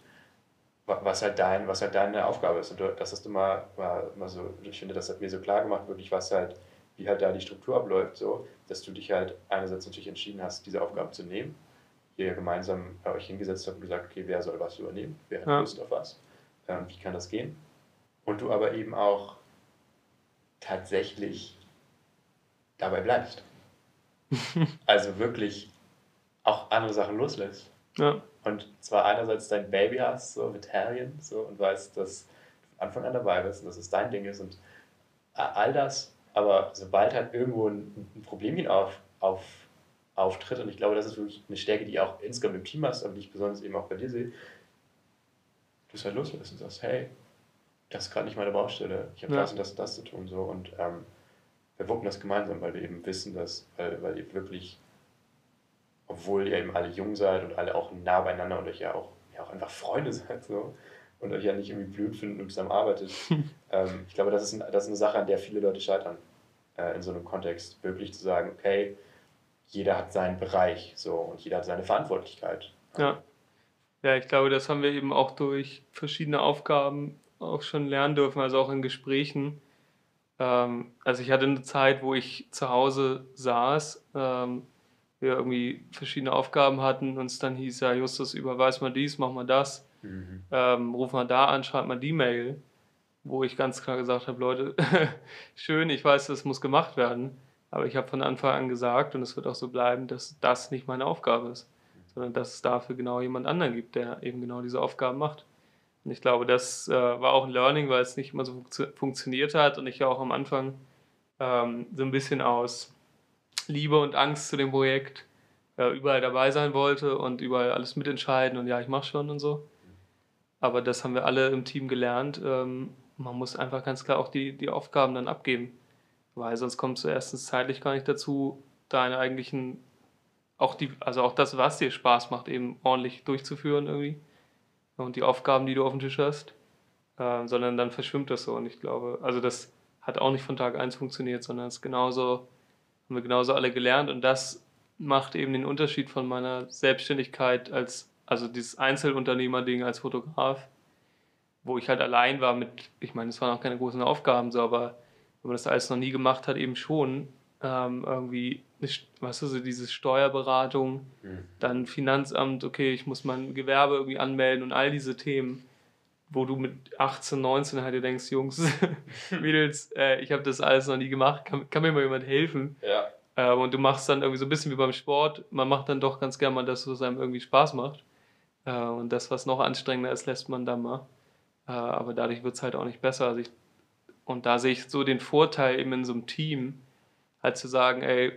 was halt, dein, was halt deine Aufgabe ist. Und das hast du mal, mal, mal so, ich finde, das hat mir so klar gemacht, wirklich, was halt, wie halt da die Struktur abläuft, so, dass du dich halt einerseits natürlich entschieden hast, diese Aufgabe zu nehmen, ihr gemeinsam bei euch hingesetzt habt und gesagt, okay, wer soll was übernehmen, wer hat ja. Lust auf was, ähm, wie kann das gehen? Und du aber eben auch tatsächlich dabei bleibst. also wirklich auch andere Sachen loslässt. Ja. Und zwar einerseits dein Baby hast, so Italien, so, und weißt, dass du von Anfang an dabei bist und dass es dein Ding ist. Und all das, aber sobald halt irgendwo ein, ein Problemchen auf, auf, auftritt, und ich glaube, das ist wirklich eine Stärke, die auch insgesamt im Team hast, aber die ich besonders eben auch bei dir sehe, du es halt loslässt und sagst, hey, das ist gerade nicht meine Baustelle, ich habe ja. das und das und das zu tun, so, und ähm, wir wuppen das gemeinsam, weil wir eben wissen, dass, weil, weil ihr wirklich obwohl ihr eben alle jung seid und alle auch nah beieinander und euch ja auch, ja auch einfach Freunde seid so, und euch ja nicht irgendwie blöd finden und zusammen arbeitet. ähm, ich glaube, das ist, ein, das ist eine Sache, an der viele Leute scheitern, äh, in so einem Kontext. Wirklich zu sagen, okay, jeder hat seinen Bereich so und jeder hat seine Verantwortlichkeit. Ja. Ja, ich glaube, das haben wir eben auch durch verschiedene Aufgaben auch schon lernen dürfen, also auch in Gesprächen. Ähm, also ich hatte eine Zeit, wo ich zu Hause saß ähm, wir irgendwie verschiedene Aufgaben hatten und es dann hieß, ja, Justus, überweis mal dies, mach mal das, mhm. ähm, ruf mal da an, schreib mal die Mail, wo ich ganz klar gesagt habe, Leute, schön, ich weiß, das muss gemacht werden, aber ich habe von Anfang an gesagt, und es wird auch so bleiben, dass das nicht meine Aufgabe ist, sondern dass es dafür genau jemand anderen gibt, der eben genau diese Aufgaben macht. Und ich glaube, das äh, war auch ein Learning, weil es nicht immer so funktio funktioniert hat und ich ja auch am Anfang ähm, so ein bisschen aus Liebe und Angst zu dem Projekt äh, überall dabei sein wollte und überall alles mitentscheiden und ja, ich mache schon und so. Aber das haben wir alle im Team gelernt. Ähm, man muss einfach ganz klar auch die, die Aufgaben dann abgeben. Weil sonst kommst du erstens zeitlich gar nicht dazu, deine eigentlichen, auch die, also auch das, was dir Spaß macht, eben ordentlich durchzuführen irgendwie. Und die Aufgaben, die du auf dem Tisch hast. Äh, sondern dann verschwimmt das so. Und ich glaube, also das hat auch nicht von Tag 1 funktioniert, sondern es ist genauso haben wir genauso alle gelernt und das macht eben den Unterschied von meiner Selbstständigkeit als, also dieses Einzelunternehmer-Ding als Fotograf, wo ich halt allein war mit, ich meine, es waren auch keine großen Aufgaben so, aber wenn man das alles noch nie gemacht hat, eben schon ähm, irgendwie, weißt du, so diese Steuerberatung, mhm. dann Finanzamt, okay, ich muss mein Gewerbe irgendwie anmelden und all diese Themen wo du mit 18, 19 halt dir denkst, Jungs, Mädels, äh, ich habe das alles noch nie gemacht, kann, kann, mir mal jemand helfen? Ja. Äh, und du machst dann irgendwie so ein bisschen wie beim Sport, man macht dann doch ganz gerne mal das, was einem irgendwie Spaß macht. Äh, und das, was noch anstrengender ist, lässt man dann mal. Äh, aber dadurch wird es halt auch nicht besser. Also ich, und da sehe ich so den Vorteil eben in so einem Team, halt zu sagen, ey,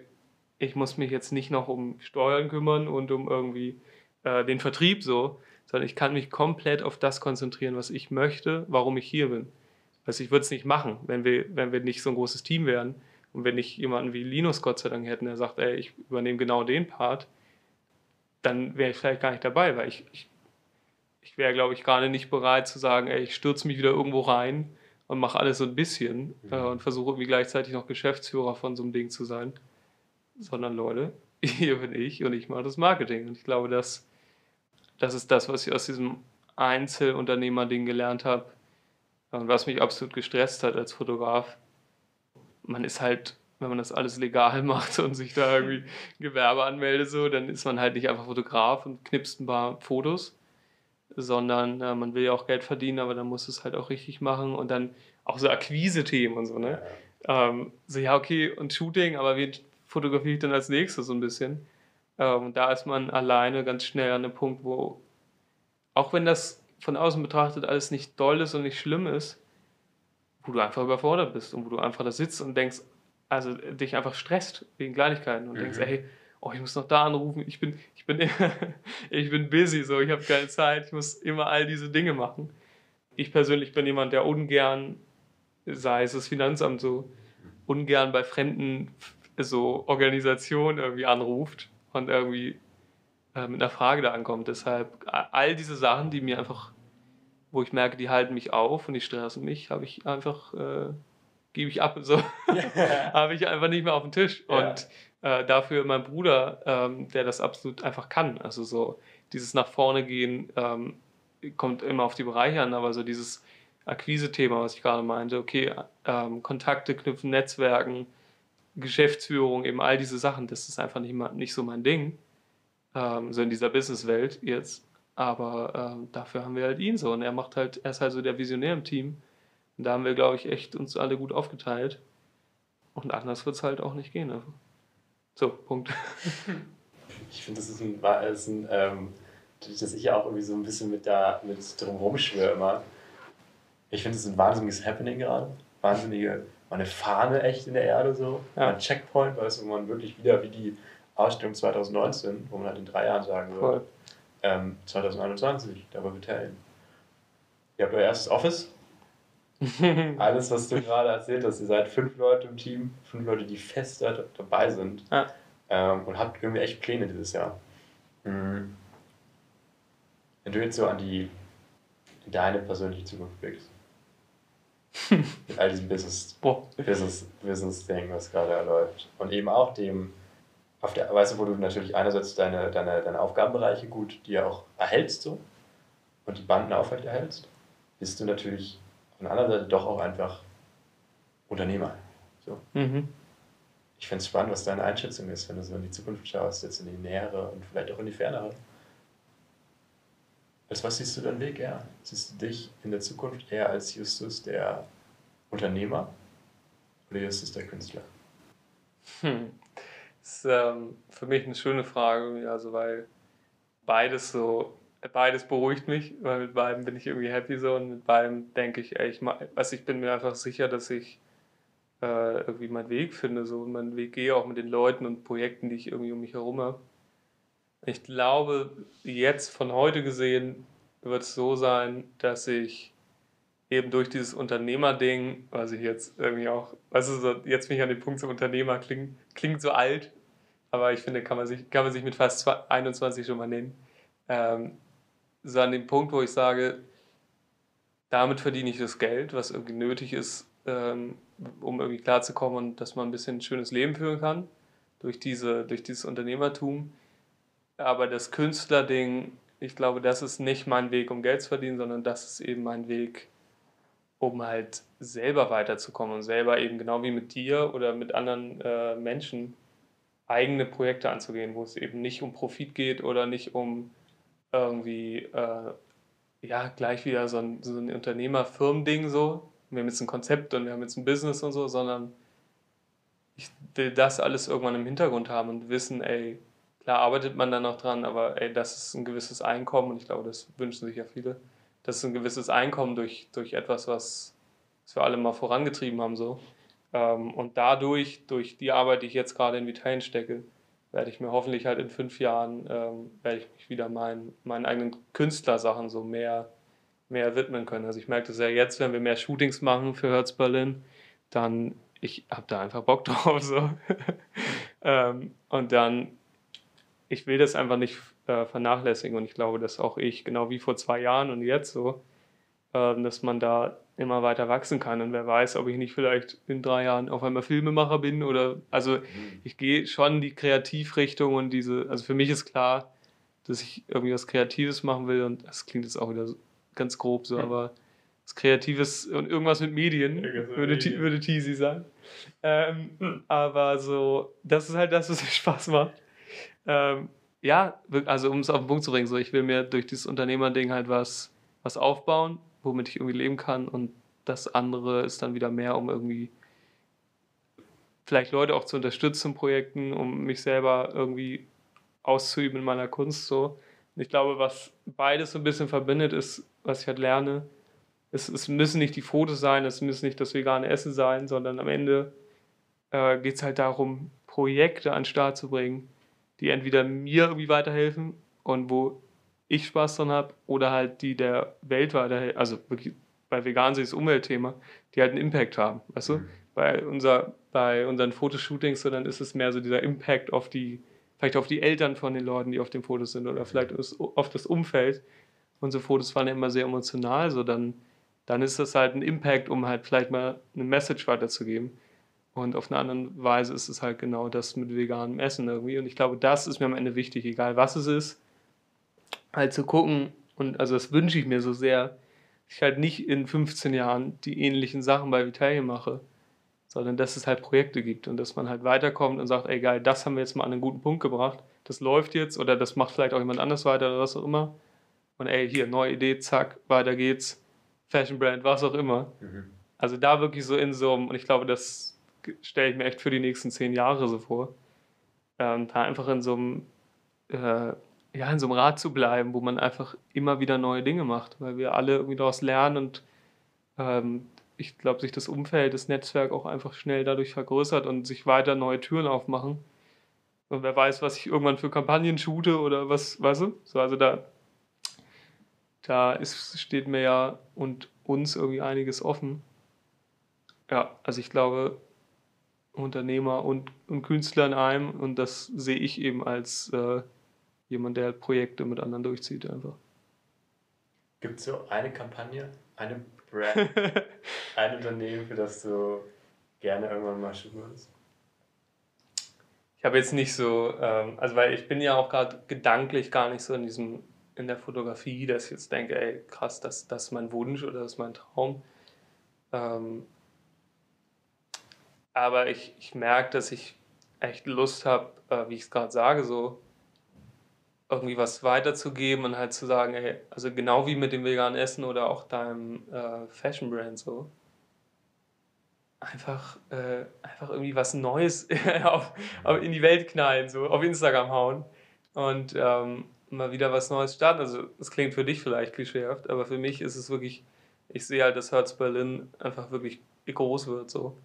ich muss mich jetzt nicht noch um Steuern kümmern und um irgendwie äh, den Vertrieb so, sondern ich kann mich komplett auf das konzentrieren, was ich möchte, warum ich hier bin. Also ich würde es nicht machen, wenn wir, wenn wir nicht so ein großes Team wären und wenn nicht jemanden wie Linus Gott sei Dank hätten, der sagt, ey, ich übernehme genau den Part, dann wäre ich vielleicht gar nicht dabei, weil ich, ich, ich wäre, glaube ich, gerade nicht bereit zu sagen, ey, ich stürze mich wieder irgendwo rein und mache alles so ein bisschen mhm. äh, und versuche irgendwie gleichzeitig noch Geschäftsführer von so einem Ding zu sein. Sondern Leute, hier bin ich und ich mache das Marketing. Und ich glaube, das, das ist das, was ich aus diesem Einzelunternehmer-Ding gelernt habe und was mich absolut gestresst hat als Fotograf. Man ist halt wenn man das alles legal macht und sich da irgendwie Gewerbe anmeldet, so, dann ist man halt nicht einfach Fotograf und knipst ein paar Fotos, sondern äh, man will ja auch Geld verdienen, aber dann muss es halt auch richtig machen und dann auch so Akquise-Themen und so, ne? Ähm, so, ja, okay, und Shooting, aber wie fotografiere ich dann als nächstes so ein bisschen? Ähm, da ist man alleine ganz schnell an einem Punkt, wo, auch wenn das von außen betrachtet alles nicht doll ist und nicht schlimm ist, wo du einfach überfordert bist und wo du einfach da sitzt und denkst, also dich einfach stresst wegen Kleinigkeiten und mhm. denkst, ey, oh, ich muss noch da anrufen, ich bin, ich bin, ich bin busy, so, ich habe keine Zeit, ich muss immer all diese Dinge machen. Ich persönlich bin jemand, der ungern, sei es das Finanzamt so, ungern bei fremden so Organisationen irgendwie anruft und irgendwie äh, mit einer Frage da ankommt. Deshalb all diese Sachen, die mir einfach, wo ich merke, die halten mich auf und die stressen mich, habe ich einfach äh, gebe ich ab. So habe ich einfach nicht mehr auf dem Tisch. Ja. Und äh, dafür mein Bruder, ähm, der das absolut einfach kann. Also so dieses nach vorne gehen ähm, kommt immer auf die Bereiche an, aber so dieses Akquise-Thema, was ich gerade meinte, okay, ähm, Kontakte knüpfen, Netzwerken, Geschäftsführung, eben all diese Sachen, das ist einfach nicht, mal, nicht so mein Ding. Ähm, so in dieser Businesswelt jetzt. Aber ähm, dafür haben wir halt ihn so. Und er macht halt, er ist halt so der Visionär im Team. Und da haben wir, glaube ich, echt uns alle gut aufgeteilt. Und anders wird es halt auch nicht gehen. Also. So, Punkt. Ich finde, das ist ein, ist ein ähm, dass ich ja auch irgendwie so ein bisschen mit, da, mit drum rumschwöre immer. Ich finde, es ist ein wahnsinniges Happening gerade. Wahnsinnige, meine Fahne echt in der Erde so. Ja. Mein Checkpoint, weißt du, wo man wirklich wieder wie die Ausstellung 2019, wo man halt in drei Jahren sagen würde, ähm, 2021, da war wir teilen. Ihr habt euer erstes Office, Alles, was du gerade erzählt hast, ihr seid fünf Leute im Team, fünf Leute, die fest dabei sind ja. ähm, und habt irgendwie echt Pläne dieses Jahr. Mhm. Wenn du jetzt so an die in deine persönliche Zukunft blickst, mit all diesem Business, Business, Business-Ding, was gerade läuft und eben auch dem, auf der Weise, wo du natürlich einerseits deine, deine, deine Aufgabenbereiche gut dir auch erhältst so, und die Banden aufrechterhältst, bist du natürlich auf der anderen Seite doch auch einfach Unternehmer. So. Mhm. Ich fände es spannend, was deine Einschätzung ist, wenn du so in die Zukunft schaust, jetzt in die nähere und vielleicht auch in die fernere. Als was siehst du deinen Weg eher? Siehst du dich in der Zukunft eher als Justus der Unternehmer oder Justus der Künstler? Hm. Das ist ähm, für mich eine schöne Frage, also weil beides so beides beruhigt mich, weil mit beiden bin ich irgendwie happy so und mit beiden denke ich, ey, ich, also ich bin mir einfach sicher, dass ich äh, irgendwie meinen Weg finde so und meinen Weg gehe auch mit den Leuten und Projekten, die ich irgendwie um mich herum habe. Ich glaube, jetzt von heute gesehen wird es so sein, dass ich eben durch dieses Unternehmerding, was ich jetzt irgendwie auch, du, so, jetzt bin ich an dem Punkt, so Unternehmer klingt, klingt so alt, aber ich finde, kann man sich, kann man sich mit fast 21 schon mal nennen. Ähm, so an dem Punkt, wo ich sage, damit verdiene ich das Geld, was irgendwie nötig ist, ähm, um irgendwie klarzukommen und dass man ein bisschen ein schönes Leben führen kann durch, diese, durch dieses Unternehmertum. Aber das Künstlerding, ich glaube, das ist nicht mein Weg, um Geld zu verdienen, sondern das ist eben mein Weg, um halt selber weiterzukommen und selber eben genau wie mit dir oder mit anderen äh, Menschen eigene Projekte anzugehen, wo es eben nicht um Profit geht oder nicht um irgendwie, äh, ja, gleich wieder so ein, so ein Unternehmer-Firmending so. Wir haben jetzt ein Konzept und wir haben jetzt ein Business und so, sondern ich will das alles irgendwann im Hintergrund haben und wissen, ey, klar arbeitet man da noch dran, aber ey, das ist ein gewisses Einkommen und ich glaube, das wünschen sich ja viele. Das ist ein gewisses Einkommen durch, durch etwas, was, was wir alle mal vorangetrieben haben. So. Ähm, und dadurch, durch die Arbeit, die ich jetzt gerade in Vitalien stecke, werde ich mir hoffentlich halt in fünf Jahren, ähm, werde ich mich wieder meinen, meinen eigenen Künstlersachen so mehr, mehr widmen können. Also ich merke das ja jetzt, wenn wir mehr Shootings machen für Herz Berlin, dann, ich habe da einfach Bock drauf. So. ähm, und dann, ich will das einfach nicht äh, vernachlässigen und ich glaube, dass auch ich, genau wie vor zwei Jahren und jetzt so, äh, dass man da immer weiter wachsen kann. Und wer weiß, ob ich nicht vielleicht in drei Jahren auf einmal Filmemacher bin oder also mhm. ich gehe schon die Kreativrichtung und diese, also für mich ist klar, dass ich irgendwie was Kreatives machen will und das klingt jetzt auch wieder ganz grob so, aber was Kreatives und irgendwas mit Medien, würde, würde Teasy sagen. Ähm, hm. aber so, das ist halt das, was mir Spaß macht. Ähm, ja, also um es auf den Punkt zu bringen, so ich will mir durch dieses Unternehmerding halt was, was aufbauen womit ich irgendwie leben kann. Und das andere ist dann wieder mehr, um irgendwie vielleicht Leute auch zu unterstützen in Projekten, um mich selber irgendwie auszuüben in meiner Kunst. So. Und ich glaube, was beides so ein bisschen verbindet, ist, was ich halt lerne, es, es müssen nicht die Fotos sein, es müssen nicht das vegane Essen sein, sondern am Ende äh, geht es halt darum, Projekte an den Start zu bringen, die entweder mir irgendwie weiterhelfen und wo ich Spaß dran habe oder halt die der Welt weiterhelfen, also wirklich bei vegan ist das Umweltthema, die halt einen Impact haben, weißt du? Mhm. Bei, unser, bei unseren Fotoshootings, so, dann ist es mehr so dieser Impact auf die, vielleicht auf die Eltern von den Leuten, die auf den Fotos sind oder vielleicht auf das Umfeld. Unsere Fotos waren ja immer sehr emotional, so dann, dann ist das halt ein Impact, um halt vielleicht mal eine Message weiterzugeben. Und auf eine andere Weise ist es halt genau das mit veganem Essen irgendwie. Und ich glaube, das ist mir am Ende wichtig, egal was es ist halt zu gucken, und also das wünsche ich mir so sehr, dass ich halt nicht in 15 Jahren die ähnlichen Sachen bei Vitalia mache, sondern dass es halt Projekte gibt und dass man halt weiterkommt und sagt, ey geil, das haben wir jetzt mal an einen guten Punkt gebracht, das läuft jetzt oder das macht vielleicht auch jemand anders weiter oder was auch immer. Und ey, hier, neue Idee, zack, weiter geht's, Fashion Brand, was auch immer. Mhm. Also da wirklich so in so einem, und ich glaube, das stelle ich mir echt für die nächsten zehn Jahre so vor, ähm, da einfach in so einem äh, ja, in so einem Rad zu bleiben, wo man einfach immer wieder neue Dinge macht, weil wir alle irgendwie daraus lernen und ähm, ich glaube, sich das Umfeld, das Netzwerk auch einfach schnell dadurch vergrößert und sich weiter neue Türen aufmachen. Und wer weiß, was ich irgendwann für Kampagnen shoote oder was, weißt du? So, also da, da ist, steht mir ja und uns irgendwie einiges offen. Ja, also ich glaube, Unternehmer und, und Künstler in einem und das sehe ich eben als äh, jemand, der halt Projekte mit anderen durchzieht einfach. Gibt es so eine Kampagne, eine Brand, ein Unternehmen, für das du gerne irgendwann mal shooten würdest? Ich habe jetzt nicht so, ähm, also weil ich bin ja auch gerade gedanklich gar nicht so in diesem, in der Fotografie, dass ich jetzt denke, ey, krass, das, das ist mein Wunsch oder das ist mein Traum. Ähm, aber ich, ich merke, dass ich echt Lust habe, äh, wie ich es gerade sage, so irgendwie was weiterzugeben und halt zu sagen, ey, also genau wie mit dem veganen Essen oder auch deinem äh, Fashion Brand so, einfach, äh, einfach irgendwie was Neues auf, auf in die Welt knallen, so auf Instagram hauen und ähm, mal wieder was Neues starten. Also es klingt für dich vielleicht klischeehaft, aber für mich ist es wirklich, ich sehe halt, dass Herz Berlin einfach wirklich groß wird so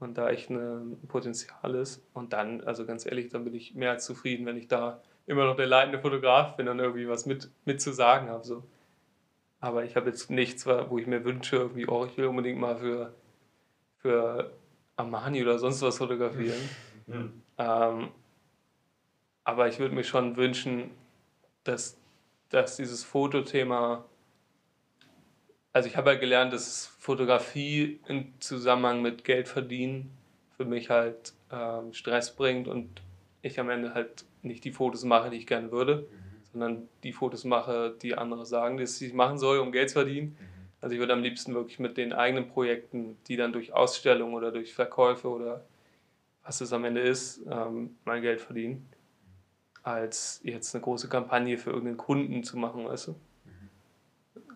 und da echt ein Potenzial ist und dann, also ganz ehrlich, dann bin ich mehr als zufrieden, wenn ich da immer noch der leitende Fotograf bin und irgendwie was mit, mit zu sagen habe. So. Aber ich habe jetzt nichts, wo ich mir wünsche, irgendwie, oh, ich will unbedingt mal für, für Armani oder sonst was fotografieren. Mhm. Ähm, aber ich würde mir schon wünschen, dass, dass dieses Fotothema, also ich habe halt gelernt, dass Fotografie im Zusammenhang mit Geld verdienen für mich halt ähm, Stress bringt und ich am Ende halt nicht die Fotos mache, die ich gerne würde, mhm. sondern die Fotos mache, die andere sagen, dass ich machen soll, um Geld zu verdienen. Mhm. Also ich würde am liebsten wirklich mit den eigenen Projekten, die dann durch Ausstellungen oder durch Verkäufe oder was es am Ende ist, ähm, mein Geld verdienen, als jetzt eine große Kampagne für irgendeinen Kunden zu machen, weißt du?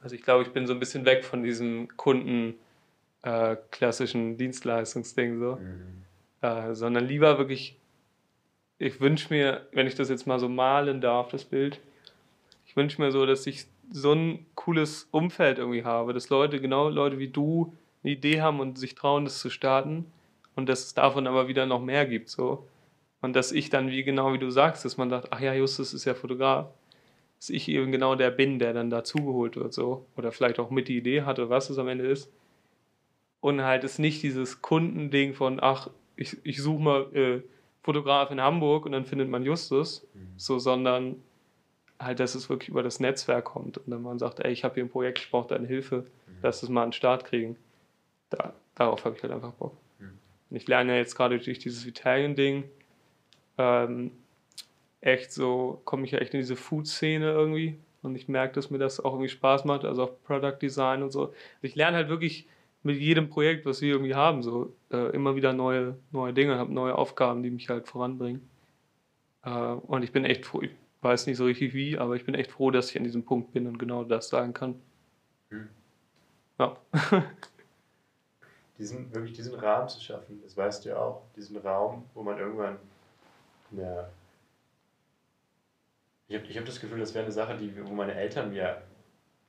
Also ich glaube, ich bin so ein bisschen weg von diesem Kunden äh, klassischen Dienstleistungsding so, mhm. äh, sondern lieber wirklich ich wünsche mir, wenn ich das jetzt mal so malen darf, das Bild, ich wünsche mir so, dass ich so ein cooles Umfeld irgendwie habe, dass Leute, genau Leute wie du, eine Idee haben und sich trauen, das zu starten und dass es davon aber wieder noch mehr gibt, so. Und dass ich dann, wie genau wie du sagst, dass man sagt, ach ja, Justus ist ja Fotograf, dass ich eben genau der bin, der dann dazugeholt wird, so. Oder vielleicht auch mit die Idee hatte, was es am Ende ist. Und halt ist nicht dieses Kundending von, ach, ich, ich suche mal äh, Fotograf in Hamburg und dann findet man Justus, mhm. so, sondern halt, dass es wirklich über das Netzwerk kommt und dann man sagt, ey, ich habe hier ein Projekt, ich brauche deine Hilfe, mhm. lass es mal an den Start kriegen. Da, darauf habe ich halt einfach Bock. Mhm. Und ich lerne ja jetzt gerade durch dieses Italien-Ding ähm, echt so, komme ich ja echt in diese Food-Szene irgendwie und ich merke, dass mir das auch irgendwie Spaß macht, also auch Product Design und so. Also ich lerne halt wirklich mit jedem Projekt, was wir irgendwie haben, so äh, immer wieder neue, neue Dinge, habe neue Aufgaben, die mich halt voranbringen. Äh, und ich bin echt froh, ich weiß nicht so richtig wie, aber ich bin echt froh, dass ich an diesem Punkt bin und genau das sagen kann. Hm. Ja. diesen, wirklich diesen Rahmen zu schaffen, das weißt du ja auch, diesen Raum, wo man irgendwann eine ich habe ich hab das Gefühl, das wäre eine Sache, die, wo meine Eltern mir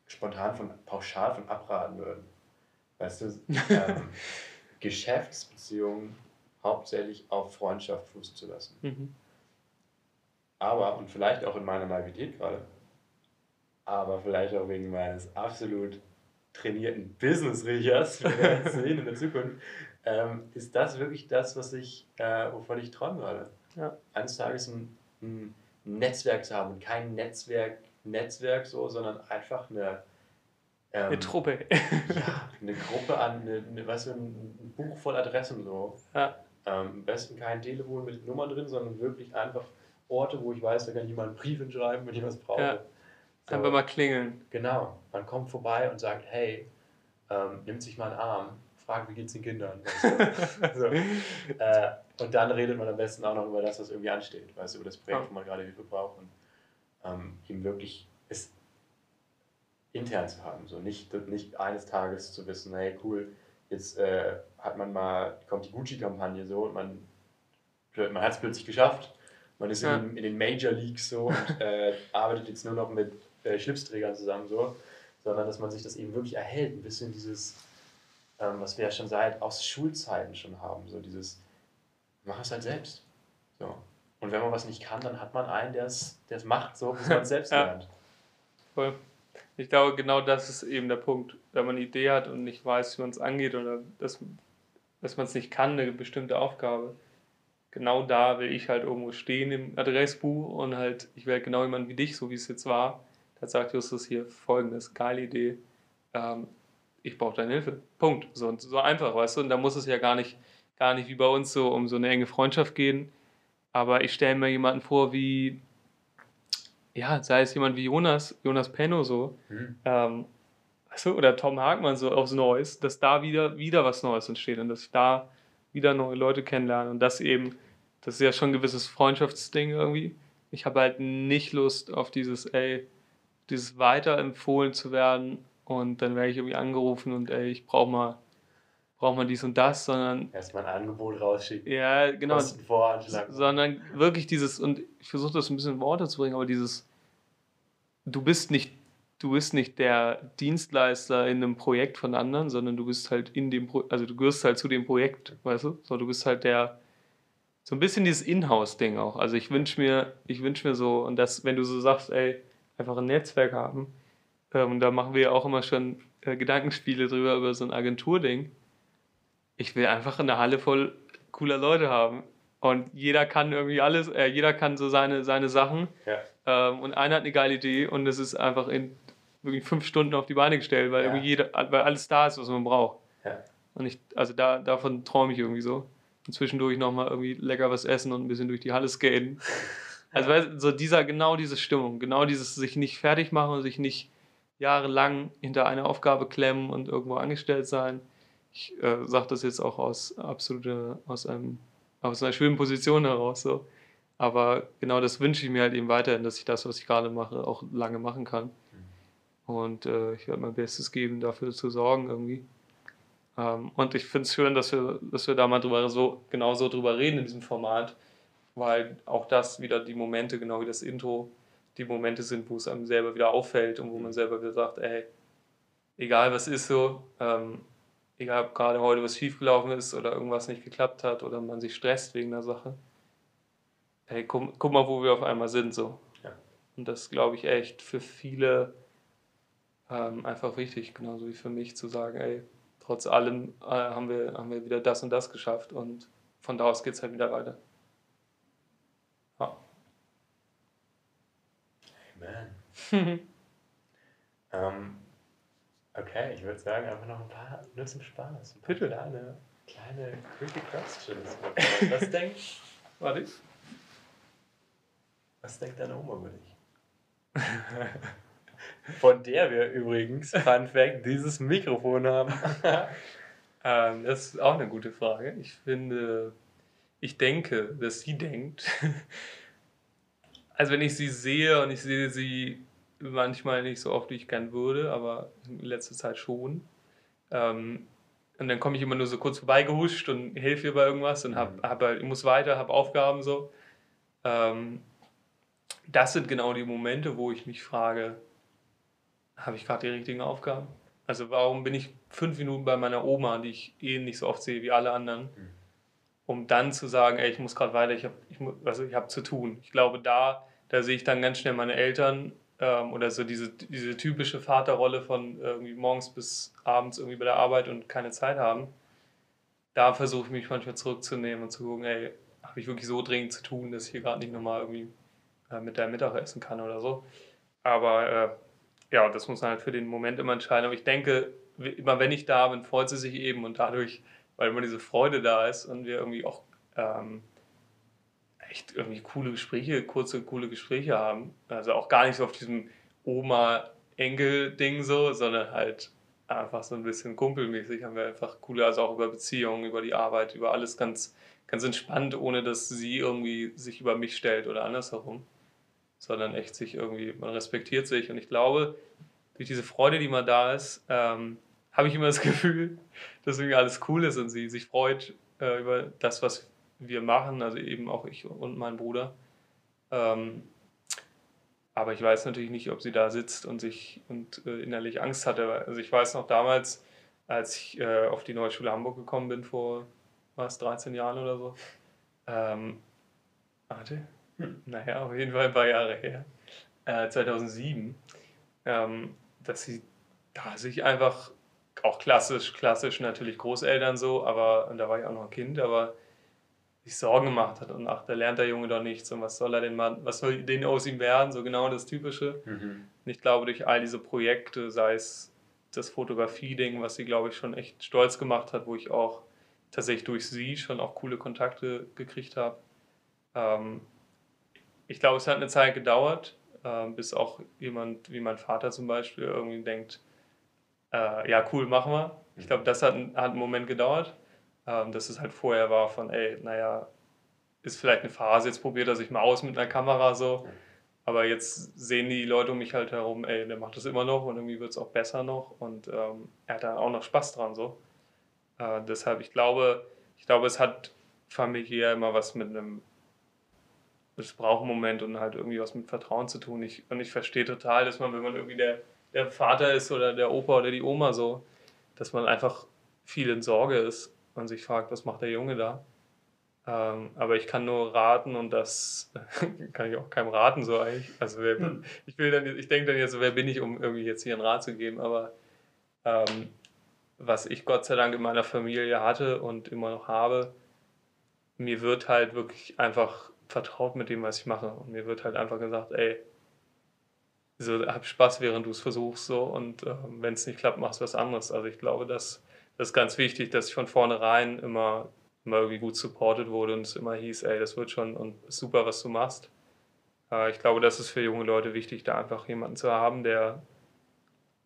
spontan von pauschal von abraten würden. Weißt du, ähm, Geschäftsbeziehungen hauptsächlich auf Freundschaft Fuß zu lassen. Mhm. Aber, und vielleicht auch in meiner Naivität gerade, aber vielleicht auch wegen meines absolut trainierten Business-Riechers, wir jetzt sehen in der Zukunft, ähm, ist das wirklich das, was ich, äh, wovon ich träume gerade. Ja. Eines Tages ein, ein Netzwerk zu haben und kein Netzwerk, Netzwerk so, sondern einfach eine ähm, eine Truppe. ja, eine Gruppe an, eine, eine, weißt du, ein Buch voll Adressen so. Ja. Ähm, am besten kein Telefon mit Nummern drin, sondern wirklich einfach Orte, wo ich weiß, da kann jemand einen Brief hinschreiben, wenn ich was brauche. Ja. So. Einfach mal klingeln. Genau. Man kommt vorbei und sagt, hey, ähm, nimmt sich mal einen Arm, fragt, wie geht's den Kindern? so. äh, und dann redet man am besten auch noch über das, was irgendwie ansteht, weißt du, über das Projekt, wo man gerade Hilfe braucht und ähm, ihm wirklich es intern zu haben. So nicht, nicht eines Tages zu wissen, hey cool, jetzt äh, hat man mal, kommt die Gucci-Kampagne so und man, man hat es plötzlich geschafft. Man ist ja. in, in, den Major Leagues so und äh, arbeitet jetzt nur noch mit äh, Schlipsträgern zusammen so, sondern dass man sich das eben wirklich erhält, ein bisschen dieses, ähm, was wir ja schon seit aus Schulzeiten schon haben, so dieses, mach es halt selbst. So. Und wenn man was nicht kann, dann hat man einen, der es macht, so wie man es selbst ja. lernt. Voll. Ich glaube, genau das ist eben der Punkt. Wenn man eine Idee hat und nicht weiß, wie man es angeht oder dass, dass man es nicht kann, eine bestimmte Aufgabe. Genau da will ich halt irgendwo stehen im Adressbuch und halt, ich werde genau jemand wie dich, so wie es jetzt war. Da sagt Justus hier folgendes, geile Idee. Ähm, ich brauche deine Hilfe. Punkt. So, so einfach, weißt du? Und da muss es ja gar nicht, gar nicht wie bei uns so um so eine enge Freundschaft gehen. Aber ich stelle mir jemanden vor, wie ja, sei es jemand wie Jonas, Jonas Penno so, mhm. ähm, weißt du, oder Tom Hagmann so aufs Neues, dass da wieder, wieder was Neues entsteht und dass ich da wieder neue Leute kennenlerne und das eben, das ist ja schon ein gewisses Freundschaftsding irgendwie. Ich habe halt nicht Lust auf dieses, ey, dieses weiterempfohlen zu werden und dann werde ich irgendwie angerufen und ey, ich brauche mal braucht man dies und das, sondern. Erstmal ein Angebot rausschicken. Ja, genau. Sondern wirklich dieses, und ich versuche das ein bisschen in Worte zu bringen, aber dieses, du bist nicht, du bist nicht der Dienstleister in einem Projekt von anderen, sondern du bist halt in dem, Pro also du gehörst halt zu dem Projekt, weißt du? So, du bist halt der, so ein bisschen dieses Inhouse-Ding auch. Also ich wünsche mir, ich wünsche mir so, und das, wenn du so sagst, ey, einfach ein Netzwerk haben, ähm, und da machen wir ja auch immer schon äh, Gedankenspiele drüber, über so ein Agenturding ich will einfach eine Halle voll cooler Leute haben. Und jeder kann irgendwie alles, äh, jeder kann so seine, seine Sachen. Ja. Ähm, und einer hat eine geile Idee und es ist einfach in wirklich fünf Stunden auf die Beine gestellt, weil ja. irgendwie jeder, weil alles da ist, was man braucht. Ja. Und ich, also da, davon träume ich irgendwie so. Und zwischendurch nochmal irgendwie lecker was essen und ein bisschen durch die Halle skaten. Also weißt, so dieser, genau diese Stimmung, genau dieses sich nicht fertig machen und sich nicht jahrelang hinter eine Aufgabe klemmen und irgendwo angestellt sein ich äh, sage das jetzt auch aus absolute, aus einem, aus einer schönen Position heraus so. Aber genau das wünsche ich mir halt eben weiterhin, dass ich das, was ich gerade mache, auch lange machen kann. Und äh, ich werde mein Bestes geben, dafür zu sorgen irgendwie. Ähm, und ich finde es schön, dass wir, dass wir da mal drüber so, genau so drüber reden in diesem Format. weil auch das wieder die Momente, genau wie das Intro, die Momente sind, wo es einem selber wieder auffällt und wo man selber wieder sagt, ey, egal was ist so, ähm, egal ob gerade heute was schiefgelaufen ist oder irgendwas nicht geklappt hat oder man sich stresst wegen der Sache, hey, guck, guck mal, wo wir auf einmal sind so. Ja. Und das glaube ich echt für viele ähm, einfach wichtig, genauso wie für mich zu sagen, ey, trotz allem äh, haben, wir, haben wir wieder das und das geschafft und von da aus geht es halt wieder weiter. Ja. Amen. ähm, okay, ich würde sagen, einfach noch ein paar, nur zum Spaß. Ein paar Bitte. kleine, kleine creepy questions. Was denkt, Warte. was denkt deine Oma über dich? Von der wir übrigens, Fun Fact, dieses Mikrofon haben. Ähm, das ist auch eine gute Frage. Ich finde, ich denke, dass sie denkt. Also wenn ich sie sehe und ich sehe sie manchmal nicht so oft, wie ich gern würde, aber in letzter Zeit schon. Ähm, und dann komme ich immer nur so kurz vorbeigehuscht und helfe ihr bei irgendwas und hab, Mhm. hab halt, ich muss weiter, habe Aufgaben so. Ähm, das sind genau die Momente, wo ich mich frage, habe ich gerade die richtigen Aufgaben? Also warum bin ich fünf Minuten bei meiner Oma, die ich eh nicht so oft sehe wie alle anderen, Mhm. um dann zu sagen, ey, ich muss gerade weiter, ich habe ich, also ich hab zu tun. Ich glaube, da, da sehe ich dann ganz schnell meine Eltern ähm, oder so diese, diese typische Vaterrolle von irgendwie morgens bis abends irgendwie bei der Arbeit und keine Zeit haben. Da versuche ich mich manchmal zurückzunehmen und zu gucken, ey, habe ich wirklich so dringend zu tun, dass ich hier gerade nicht nochmal irgendwie äh, mit der Mittag essen kann oder so. Aber äh, ja, das muss man halt für den Moment immer entscheiden. Aber ich denke, immer wenn ich da bin, freut sie sich eben und dadurch, weil immer diese Freude da ist und wir irgendwie auch ähm, echt irgendwie coole Gespräche, kurze, coole Gespräche haben. Also auch gar nicht so auf diesem Oma-Enkel-Ding so, sondern halt einfach so ein bisschen kumpelmäßig haben wir einfach coole, also auch über Beziehungen, über die Arbeit, über alles ganz, ganz entspannt, ohne dass sie irgendwie sich über mich stellt oder andersherum, sondern echt sich irgendwie, man respektiert sich und ich glaube, durch diese Freude, die mal da ist, ähm, habe ich immer das Gefühl, dass irgendwie alles cool ist und sie sich freut äh, über das, was wir machen, also eben auch ich und mein Bruder. Ähm, aber ich weiß natürlich nicht, ob sie da sitzt und sich und äh, innerlich Angst hatte. Also ich weiß noch damals, als ich äh, auf die neue Schule Hamburg gekommen bin vor was 13 Jahren oder so. Ähm, warte, naja, auf jeden Fall ein paar Jahre her. Äh, 2007, ähm, dass sie da sich einfach auch klassisch, klassisch natürlich Großeltern so, aber und da war ich auch noch ein Kind, aber sich Sorgen gemacht hat und ach, da lernt der Junge doch nichts und was soll er denn mal, was soll denn aus ihm werden, so genau das Typische. Mhm. Und ich glaube, durch all diese Projekte, sei es das Fotografie-Ding, was sie, glaube ich, schon echt stolz gemacht hat, wo ich auch tatsächlich durch sie schon auch coole Kontakte gekriegt habe. Ähm, ich glaube, es hat eine Zeit gedauert, ähm, bis auch jemand wie mein Vater zum Beispiel irgendwie denkt, äh, ja, cool, machen wir. Ich glaube, das hat, hat einen Moment gedauert, ähm, dass es halt vorher war von, ey, naja, ist vielleicht eine Phase, jetzt probiert er sich mal aus mit einer Kamera so. Aber jetzt sehen die Leute um mich halt herum, ey, der macht das immer noch und irgendwie wird es auch besser noch und ähm, er hat da auch noch Spaß dran so. Äh, deshalb, ich glaube, ich glaube, es hat familiär immer was mit einem, es braucht einen Moment und halt irgendwie was mit Vertrauen zu tun. Ich, und ich verstehe total, dass man, wenn man irgendwie der, der Vater ist oder der Opa oder die Oma so, dass man einfach viel in Sorge ist und sich fragt, was macht der Junge da? Ähm, aber ich kann nur raten und das kann ich auch keinem raten so eigentlich. Also wer, ich will dann, ich denke dann jetzt, so, wer bin ich, um irgendwie jetzt hier einen Rat zu geben? Aber ähm, was ich Gott sei Dank in meiner Familie hatte und immer noch habe, mir wird halt wirklich einfach vertraut mit dem, was ich mache. Und mir wird halt einfach gesagt, ey, so, hab Spaß, während du es versuchst, so und ähm, wenn es nicht klappt, machst du was anderes. Also ich glaube, das, das ist ganz wichtig, dass ich von vornherein immer, immer irgendwie gut supported wurde und es immer hieß, ey, das wird schon und super, was du machst. Äh, ich glaube, das ist für junge Leute wichtig, da einfach jemanden zu haben, der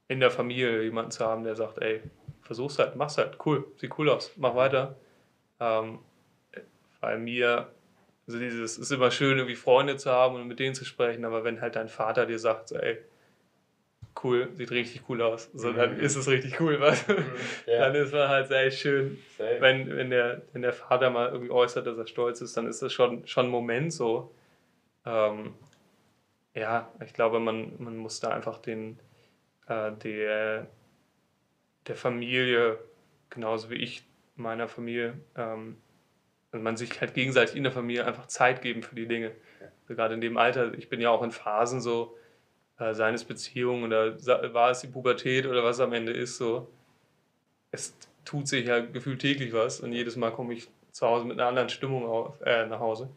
in der Familie jemanden zu haben, der sagt, ey, versuch's halt, mach's halt, cool, sieht cool aus, mach weiter. Ähm, weil mir, also dieses, es ist immer schön, irgendwie Freunde zu haben und mit denen zu sprechen, aber wenn halt dein Vater dir sagt, so, ey, cool, sieht richtig cool aus. So, dann ist es richtig cool, was? Ja. Dann ist man halt sehr schön. Safe. Wenn, wenn, der, wenn der Vater mal irgendwie äußert, dass er stolz ist, dann ist das schon, schon ein Moment so. Ähm, ja, ich glaube, man, man muss da einfach den, äh, der, der Familie, genauso wie ich meiner Familie, ähm, und man sich halt gegenseitig in der Familie einfach Zeit geben für die Dinge. So gerade in dem Alter, ich bin ja auch in Phasen so, äh, seines Beziehung oder war es die Pubertät oder was am Ende ist, so. Es tut sich ja gefühlt täglich was und jedes Mal komme ich zu Hause mit einer anderen Stimmung auf, äh, nach Hause.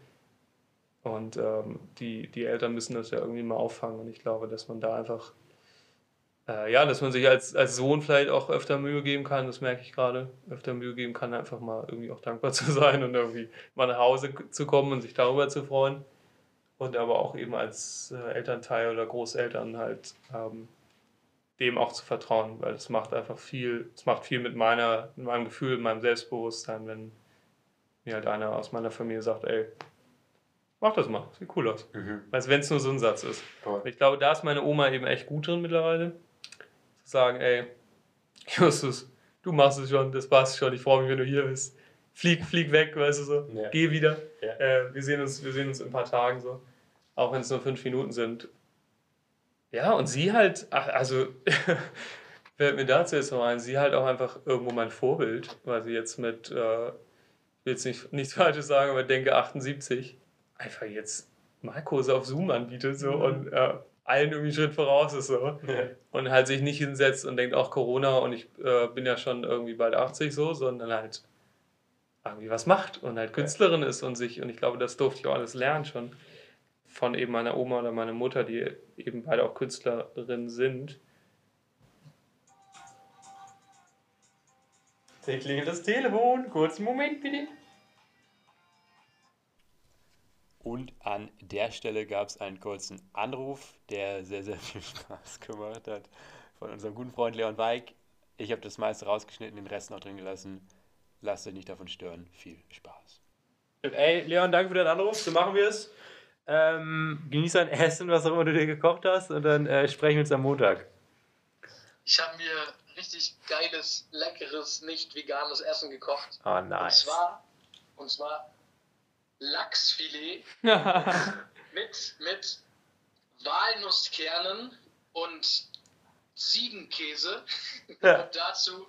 Und ähm, die, die Eltern müssen das ja irgendwie mal auffangen und ich glaube, dass man da einfach, äh, ja, dass man sich als, als Sohn vielleicht auch öfter Mühe geben kann, das merke ich gerade, öfter Mühe geben kann, einfach mal irgendwie auch dankbar zu sein und irgendwie mal nach Hause zu kommen und sich darüber zu freuen. Und aber auch eben als äh, Elternteil oder Großeltern halt ähm, dem auch zu vertrauen, weil es macht einfach viel, es macht viel mit meiner, mit meinem Gefühl, mit meinem Selbstbewusstsein, wenn mir halt einer aus meiner Familie sagt, ey, mach das mal, sieht cool aus. Mhm. Also wenn es nur so ein Satz ist. Und ich glaube, da ist meine Oma eben echt gut drin mittlerweile. Zu sagen, ey, Justus, du machst es schon, das passt schon, ich freue mich, wenn du hier bist. Flieg, flieg weg, weißt du so. Ja. Geh wieder. Ja. Äh, wir, sehen uns, wir sehen uns in ein paar Tagen so. Auch wenn es nur fünf Minuten sind. Ja, und sie halt, ach, also, fällt mir dazu jetzt noch ein, sie halt auch einfach irgendwo mein Vorbild, weil sie jetzt mit, äh, ich will jetzt nicht, nichts Falsches sagen, aber denke 78, einfach jetzt Malkurse auf Zoom anbietet so und äh, allen irgendwie einen Schritt voraus ist so. Ja. Und halt sich nicht hinsetzt und denkt, auch Corona und ich äh, bin ja schon irgendwie bald 80 so, sondern halt irgendwie was macht und halt Künstlerin ist und sich, und ich glaube, das durfte ich auch alles lernen schon von eben meiner Oma oder meiner Mutter, die eben beide auch Künstlerinnen sind. Da klingelt das Telefon. Kurzen Moment bitte. Und an der Stelle gab es einen kurzen Anruf, der sehr, sehr viel Spaß gemacht hat von unserem guten Freund Leon Weig. Ich habe das meiste rausgeschnitten, den Rest noch drin gelassen. Lasst euch nicht davon stören. Viel Spaß. Ey, Leon, danke für den Anruf. So machen wir es. Ähm, genieß dein Essen, was auch immer du dir gekocht hast, und dann äh, sprechen wir uns am Montag. Ich habe mir richtig geiles, leckeres, nicht veganes Essen gekocht. Oh, Und nice. zwar, und zwar Lachsfilet mit, mit Walnusskernen und Ziegenkäse. Ja. Und dazu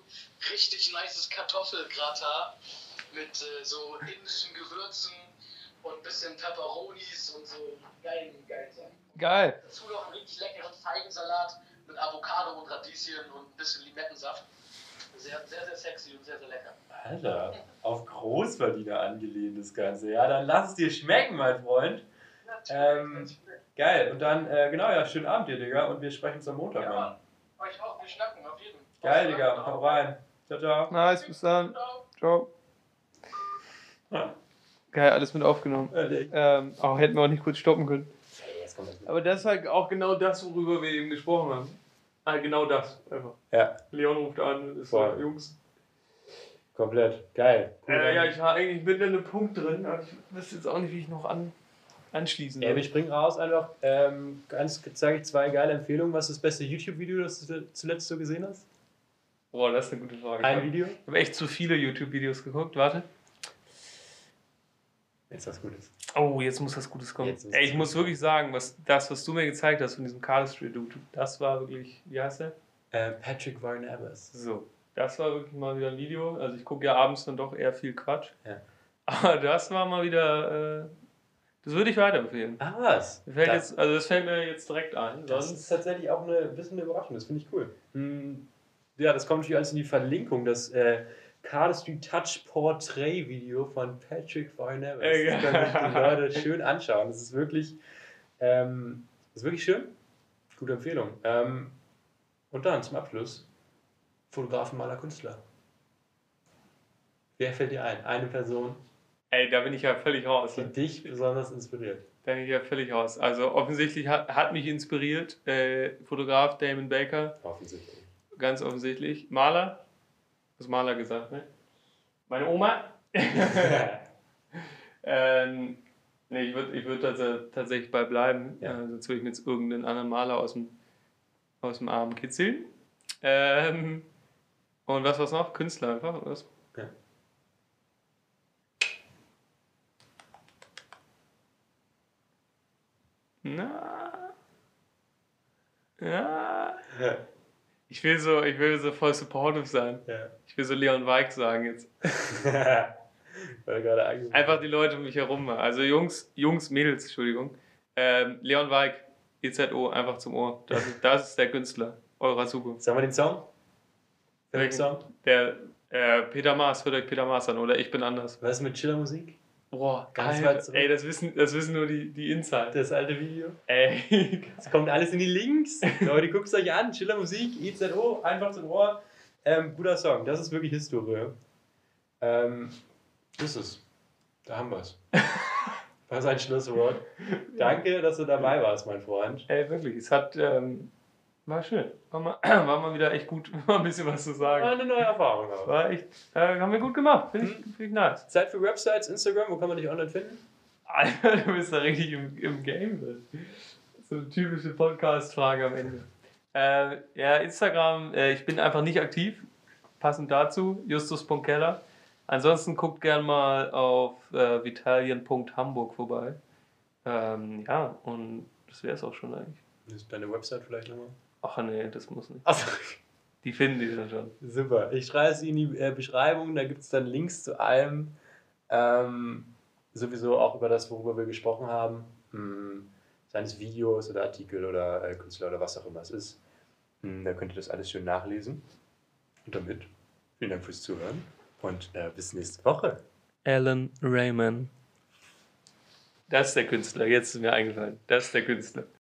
richtig nices Kartoffelgratin mit äh, so indischen Gewürzen und ein bisschen Pepperonis und so geilen, geilen Sachen. Geil. Dazu noch einen richtig leckeren Feigensalat mit Avocado und Radieschen und ein bisschen Limettensaft. Sehr, sehr, sehr sexy und sehr, sehr lecker. Alter, auf Großverdiener angelehnt das Ganze. Ja, dann lass es dir schmecken, mein Freund. Ähm, Geil. Und dann, äh, genau, ja, schönen Abend dir, Digga. Und wir sprechen uns am Montag, Ja, Mann. Mann. Euch auch, wir schnacken auf jeden Geil, Digga. Hau rein. Ciao, ciao. Nice, bis dann. Ciao. Ciao. Ja. Geil, alles mit aufgenommen. Ähm, auch hätten wir auch nicht kurz stoppen können. Aber das ist halt auch genau das, worüber wir eben gesprochen haben. Ah, genau das. Einfach. Ja, Leon ruft an, ist Voll. so, Jungs. komplett. Geil. Cool, Äh, ja, ich war eigentlich mit einem Punkt drin, aber ich wüsste jetzt auch nicht, wie ich noch an, anschließen Ja, soll. wir springen raus einfach. Ähm, ganz zeige ich zwei geile Empfehlungen. Was ist das beste YouTube-Video, das du zuletzt so gesehen hast? Boah, das ist eine gute Frage. Ein Video? Ich habe echt zu viele YouTube-Videos geguckt. Warte. Jetzt was Gutes. Oh, jetzt muss was Gutes kommen. Ey, ich muss wirklich sagen, was, das, was du mir gezeigt hast von diesem Carl Street Dude, das war wirklich, wie heißt der? Äh, Patrick Varnabas. So, das war wirklich mal wieder ein Video. Also ich gucke ja abends dann doch eher viel Quatsch. Ja. Aber das war mal wieder, äh, das würde ich weiterempfehlen. Ah, was? Fällt das, jetzt, also das fällt mir jetzt direkt ein. das ist tatsächlich auch eine bisschen eine Überraschung. Das finde ich cool. Hm, ja, das kommt natürlich alles in die Verlinkung. Das äh, Carl Street Touch Portrait Video von Patrick Varnabas. Ey, Das können sich die Leute schön anschauen. Das ist wirklich, ähm, das ist wirklich schön. Gute Empfehlung. Ähm, und dann zum Abschluss: Fotografen, Maler, Künstler. Wer fällt dir ein? Eine Person, ey, da bin ich ja völlig raus. die Ne? dich besonders inspiriert. Da bin ich ja völlig raus. Also offensichtlich hat, hat mich inspiriert, äh, Fotograf Damon Baker, Offensichtlich. ganz offensichtlich. Maler, was Maler gesagt, ne? Meine Oma. ähm, nee, ich würde ich würd tats tatsächlich bei bleiben. Ja. Äh, sonst würde ich mir jetzt irgendeinen anderen Maler aus dem, aus dem Arm kitzeln. Ähm, und was war's noch? Künstler einfach, oder was? Ja. Na. Ja. Ich will so, ich will so voll supportive sein. ja. Ich will so Leon Weig sagen jetzt. Einfach die Leute um mich herum. Also Jungs, Jungs, Mädels, Entschuldigung. Ähm, Leon Weig, EZO, einfach zum Ohr. Das, ist- das ist der Künstler eurer Zukunft. Sagen wir den Song? Welchen Song? Der äh, Peter Maas, hört euch Peter Maas an, oder ich bin anders. Was ist mit Chillermusik? Boah, Ganz geil. zurück. Ey, das wissen, das wissen nur die, die Insider. Das alte Video. Ey, Es kommt alles in die Links. Leute, guckt es euch an. Chillermusik, IZO, einfach zum Ohr. Ähm, guter Song. Das ist wirklich Historie. Ähm, das ist es. Da haben wir es. Das ist ein Schlusswort. Danke, dass du dabei warst, mein Freund. ey, wirklich, es hat, ähm, war schön. War mal, war mal wieder echt gut, mal ein bisschen was zu War sagen. eine neue Erfahrung. auch. War echt, äh, haben wir gut gemacht. Finde ich, find ich nice. Zeit für Websites, Instagram, wo kann man dich online finden? Alter, du bist da richtig im, im Game. drin. So eine typische Podcast-Frage am Ende. Äh, ja, Instagram, äh, ich bin einfach nicht aktiv. Passend dazu, justus.keller. Ansonsten guckt gern mal auf äh, vitalien.hamburg vorbei. Ähm, ja, und das wäre es auch schon eigentlich. Ist deine Website vielleicht nochmal. Ach nee, das muss nicht. Achso, Die finden die dann schon. super. Ich schreibe sie in die äh, Beschreibung, da gibt es dann Links zu allem. Ähm, sowieso auch über das, worüber wir gesprochen haben. Hm, seien es Videos oder Artikel oder äh, Künstler oder was auch immer es ist. Hm, da könnt ihr das alles schön nachlesen. Und damit vielen Dank fürs Zuhören und äh, bis nächste Woche. Alan Raymond. Das ist der Künstler, jetzt ist mir eingefallen. Das ist der Künstler.